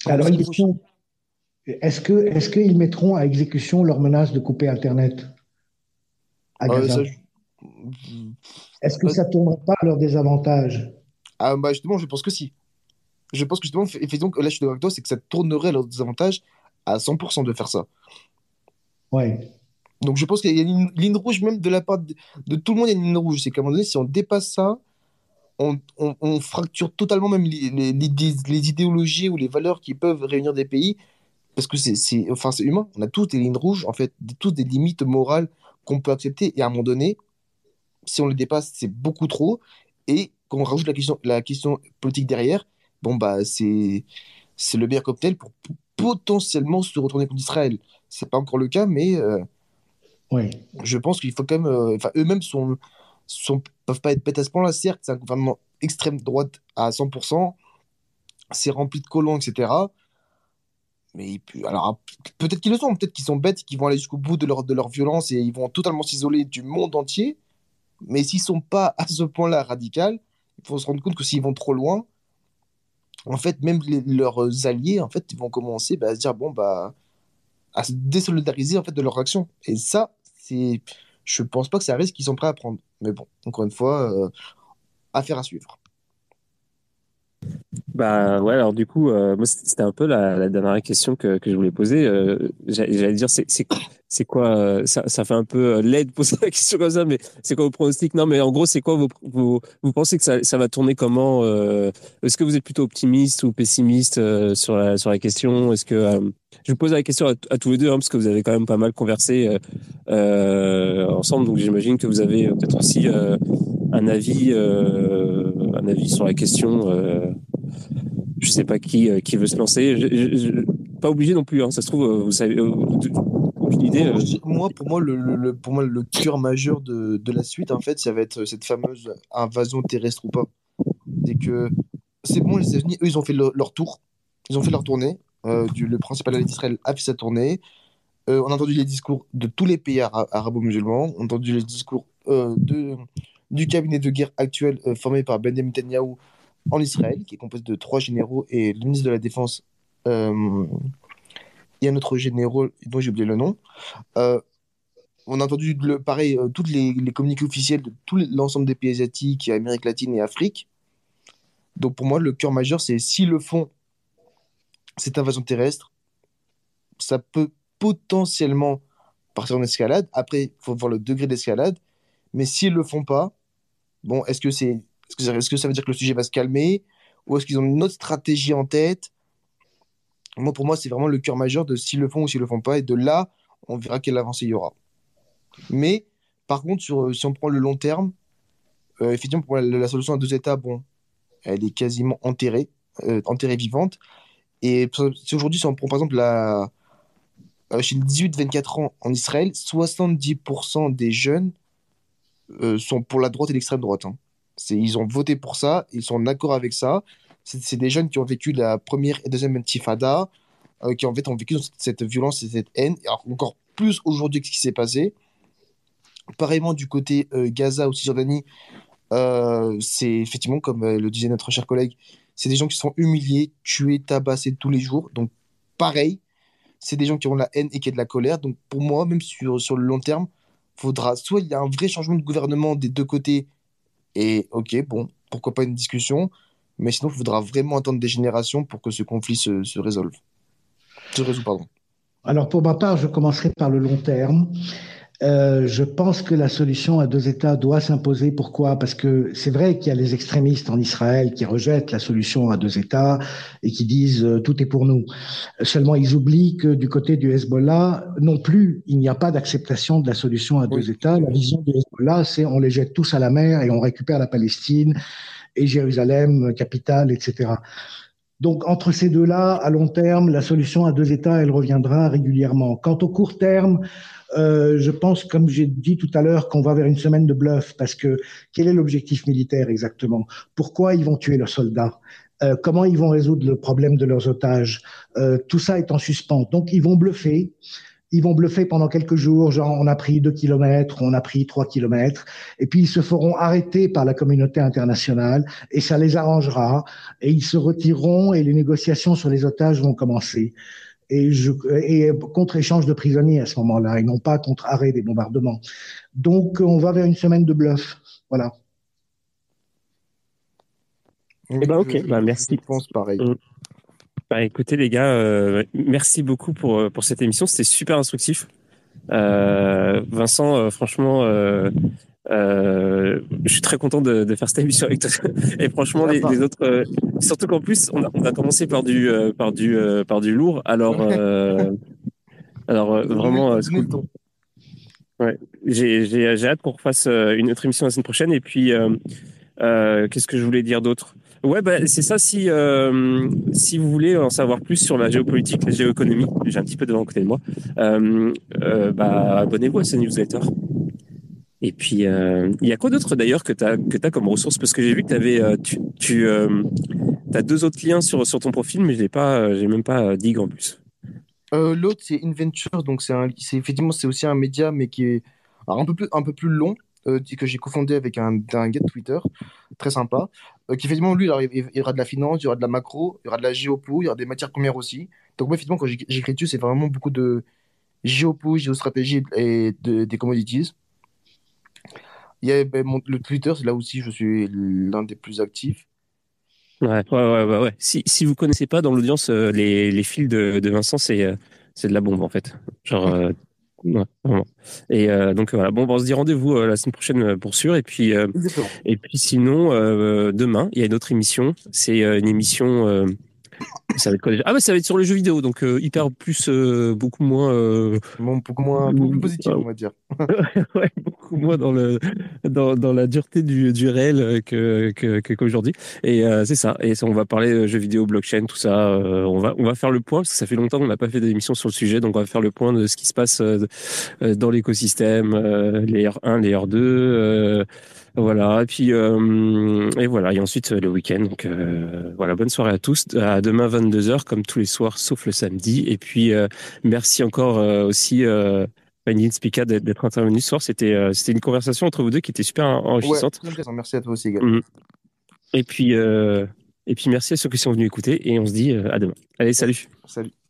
Alors, une question. Est-ce que est-ce qu'ils mettront à exécution leur menace de couper Internet à ah Gaza? Est-ce que ça ne tournera pas à leur désavantage? Ah, bah justement, je pense que si. Je pense que justement, effectivement, là, je suis d'accord avec toi, c'est que ça tournerait à leur désavantage à 100% de faire ça. Ouais. Donc je pense qu'il y a une ligne rouge même de la part de, tout le monde, il y a une ligne rouge. C'est qu'à un moment donné, si on dépasse ça, on, fracture totalement même les, les, idéologies ou les valeurs qui peuvent réunir des pays. Parce que c'est enfin, humain. On a tous des lignes rouges, en fait, tous des limites morales qu'on peut accepter. Et à un moment donné, si on les dépasse, c'est beaucoup trop. Et quand on rajoute la question, la question politique derrière, bon, bah, c'est c'est le meilleur cocktail pour potentiellement se retourner contre Israël. C'est pas encore le cas, mais oui. je pense qu'il faut quand même. Enfin, eux-mêmes sont, sont, peuvent pas être bêtes à ce point-là. Certes, c'est un gouvernement extrême droite à 100%, c'est rempli de colons, etc. Mais alors peut-être qu'ils le sont, peut-être qu'ils sont bêtes, qu'ils vont aller jusqu'au bout de leur, de leur violence et ils vont totalement s'isoler du monde entier. Mais s'ils sont pas à ce point-là radical, il faut se rendre compte que s'ils vont trop loin, en fait, même leurs alliés, en fait, vont commencer bah, à se dire bon bah à se désolidariser en fait de leur action. Et ça, c'est, je pense pas que c'est un risque qu'ils sont prêts à prendre. Mais bon, encore une fois, euh, affaire à suivre. Bah ouais, alors du coup, euh, moi c'était un peu la, dernière question que, je voulais poser. Euh, j'allais dire, c'est c'est quoi euh, ça, ça fait un peu laid de poser la question comme ça, mais c'est quoi vos pronostics? Non, mais en gros, c'est quoi vos, vos, vous pensez que ça, ça va tourner comment Est-ce que vous êtes plutôt optimiste ou pessimiste sur la sur la question? Est-ce que je vous pose la question à, tous les deux hein, parce que vous avez quand même pas mal conversé ensemble, donc j'imagine que vous avez peut-être aussi un avis un avis sur la question je sais pas qui, euh, qui veut se lancer. pas obligé non plus, hein. ça se trouve, euh, vous savez, euh, aucune idée. Moi, pour moi, le, pour moi, le cœur majeur de, de, la suite, en fait, ça va être cette fameuse invasion terrestre ou pas. C'est que c'est bon, les États-Unis, eux, ils ont fait leur tour, ils ont fait leur tournée. du, le principal allié d'Israël a fait sa tournée. on a entendu les discours de tous les pays arabo-musulmans, on a entendu les discours de, du cabinet de guerre actuel formé par Benjamin Netanyahu en Israël, qui est composé de trois généraux et le ministre de la Défense euh, et un autre général dont j'ai oublié le nom. Euh, on a entendu, pareil, euh, toutes les, communiqués officiels de tout l'ensemble des pays asiatiques, Amérique latine et Afrique. Donc pour moi, le cœur majeur, c'est s'ils le font, cette invasion terrestre, ça peut potentiellement partir en escalade. Après, il faut voir le degré d'escalade. Mais s'ils le font pas, bon, est-ce que c'est est-ce que, ça veut dire que le sujet va se calmer Ou est-ce qu'ils ont une autre stratégie en tête? Moi, pour moi, c'est vraiment le cœur majeur de s'ils le font ou s'ils le font pas. Et de là, on verra quelle avancée il y aura. Mais, par contre, si on prend le long terme, euh, effectivement, pour la, solution à deux États, bon, elle est quasiment enterrée, euh, enterrée vivante. Et si aujourd'hui, si on prend par exemple la, euh, chez les 18-24 ans en Israël, 70% des jeunes sont pour la droite et l'extrême droite. Hein. Ils ont voté pour ça, ils sont en accord avec ça. C'est des jeunes qui ont vécu la première et deuxième intifada, euh, qui en fait ont vécu cette violence et cette haine, encore plus aujourd'hui que ce qui s'est passé. Pareillement du côté euh, Gaza ou Cisjordanie, euh, c'est effectivement, comme le disait notre cher collègue, c'est des gens qui sont humiliés, tués, tabassés tous les jours. Donc pareil, c'est des gens qui ont la haine et qui ont de la colère. Donc pour moi, même sur le long terme, faudra soit il y a un vrai changement de gouvernement des deux côtés et ok, bon, pourquoi pas une discussion, mais sinon, il faudra vraiment attendre des générations pour que ce conflit se, se résolve. Se résout, pardon. Alors, pour ma part, je commencerai par le long terme. Euh, je pense que la solution à deux États doit s'imposer. Pourquoi? Parce que c'est vrai qu'il y a les extrémistes en Israël qui rejettent la solution à deux États et qui disent euh, tout est pour nous. Seulement, ils oublient que du côté du Hezbollah, non plus, il n'y a pas d'acceptation de la solution à deux États. La vision du Hezbollah, c'est on les jette tous à la mer et on récupère la Palestine et Jérusalem, capitale, etc. Donc, entre ces deux-là, à long terme, la solution à deux États, elle reviendra régulièrement. Quant au court terme, euh, je pense, comme j'ai dit tout à l'heure, qu'on va vers une semaine de bluff parce que quel est l'objectif militaire exactement? Pourquoi ils vont tuer leurs soldats? Euh, Comment ils vont résoudre le problème de leurs otages? Euh, Tout ça est en suspens. Donc ils vont bluffer. Ils vont bluffer pendant quelques jours, genre on a pris deux kilomètres, on a pris trois kilomètres, et puis ils se feront arrêter par la communauté internationale, et ça les arrangera, et ils se retireront, et les négociations sur les otages vont commencer et, je, et contre échange de prisonniers à ce moment-là, et non pas contre arrêt des bombardements. Donc, on va vers une semaine de bluff. Voilà. Eh ben, ok, bah, merci. Je pense pareil. Mm. Bah, écoutez, les gars, euh, merci beaucoup pour, euh, pour cette émission. C'était super instructif. Euh, Vincent, franchement, euh, je suis très content de, de, faire cette émission avec toi. Et franchement, les, les, autres, euh, surtout qu'en plus, on a, on a, commencé par du, euh, par du, par du lourd. Alors, alors vraiment. Ouais, j'ai hâte qu'on refasse une autre émission la semaine prochaine. Et puis, qu'est-ce que je voulais dire d'autre? Ouais, bah, c'est ça. Si, euh, si vous voulez en savoir plus sur la géopolitique, la géoéconomie, j'ai un petit peu devant côté de moi, euh, euh, bah, abonnez-vous à ce newsletter. Et puis, il y a quoi d'autre d'ailleurs que tu as, as comme ressource? Parce que j'ai vu que avais, tu, tu as deux autres liens sur, sur ton profil, mais je n'ai même pas Dig en plus. L'autre, c'est Inventure. Donc, c'est effectivement, c'est aussi un média, mais qui est un, peu plus, un peu plus long. Que j'ai cofondé avec un, un gars de Twitter, très sympa. Donc, effectivement, lui, il y aura de la finance, il y aura de la macro, il y aura de la géopo, il y aura des matières premières aussi. Donc, moi, effectivement, quand j'écris dessus, c'est vraiment beaucoup de géopo, géostratégie et des commodities. Il y a ben, le Twitter, c'est là aussi je suis l'un des plus actifs. Ouais, ouais, ouais, ouais. Si, si vous connaissez pas dans l'audience euh, les, les fils de, de Vincent, c'est euh, de la bombe en fait. Genre, euh, ouais. Et donc voilà, bon, on se dit rendez-vous la semaine prochaine pour sûr. Et puis, et puis sinon, demain, il y a une autre émission. C'est une émission ça va être quoi déjà? Ah bah ça va être sur le jeu vidéo, donc euh, hyper plus, euh, beaucoup moins. Euh, beaucoup moins, beaucoup plus positif, on va dire. ouais, beaucoup moins dans le dans, dans la dureté du, du réel que qu'aujourd'hui. Et c'est ça. Et ça, on va parler jeux vidéo, blockchain, tout ça. on va on va faire le point parce que ça fait longtemps qu'on n'a pas fait d'émission sur le sujet, donc on va faire le point de ce qui se passe dans l'écosystème, les R1, les R2. Voilà, et puis euh, et voilà, et ensuite le week-end. Donc euh, voilà, bonne soirée à tous. À demain 22h comme tous les soirs, sauf le samedi. Et puis euh, merci encore aussi. Euh, Spika d'être intervenu ce soir, c'était c'était une conversation entre vous deux qui était super enrichissante. merci à toi aussi également. Mm. Et puis et puis merci à ceux qui sont venus écouter et on se dit à demain. Allez, salut. Salut.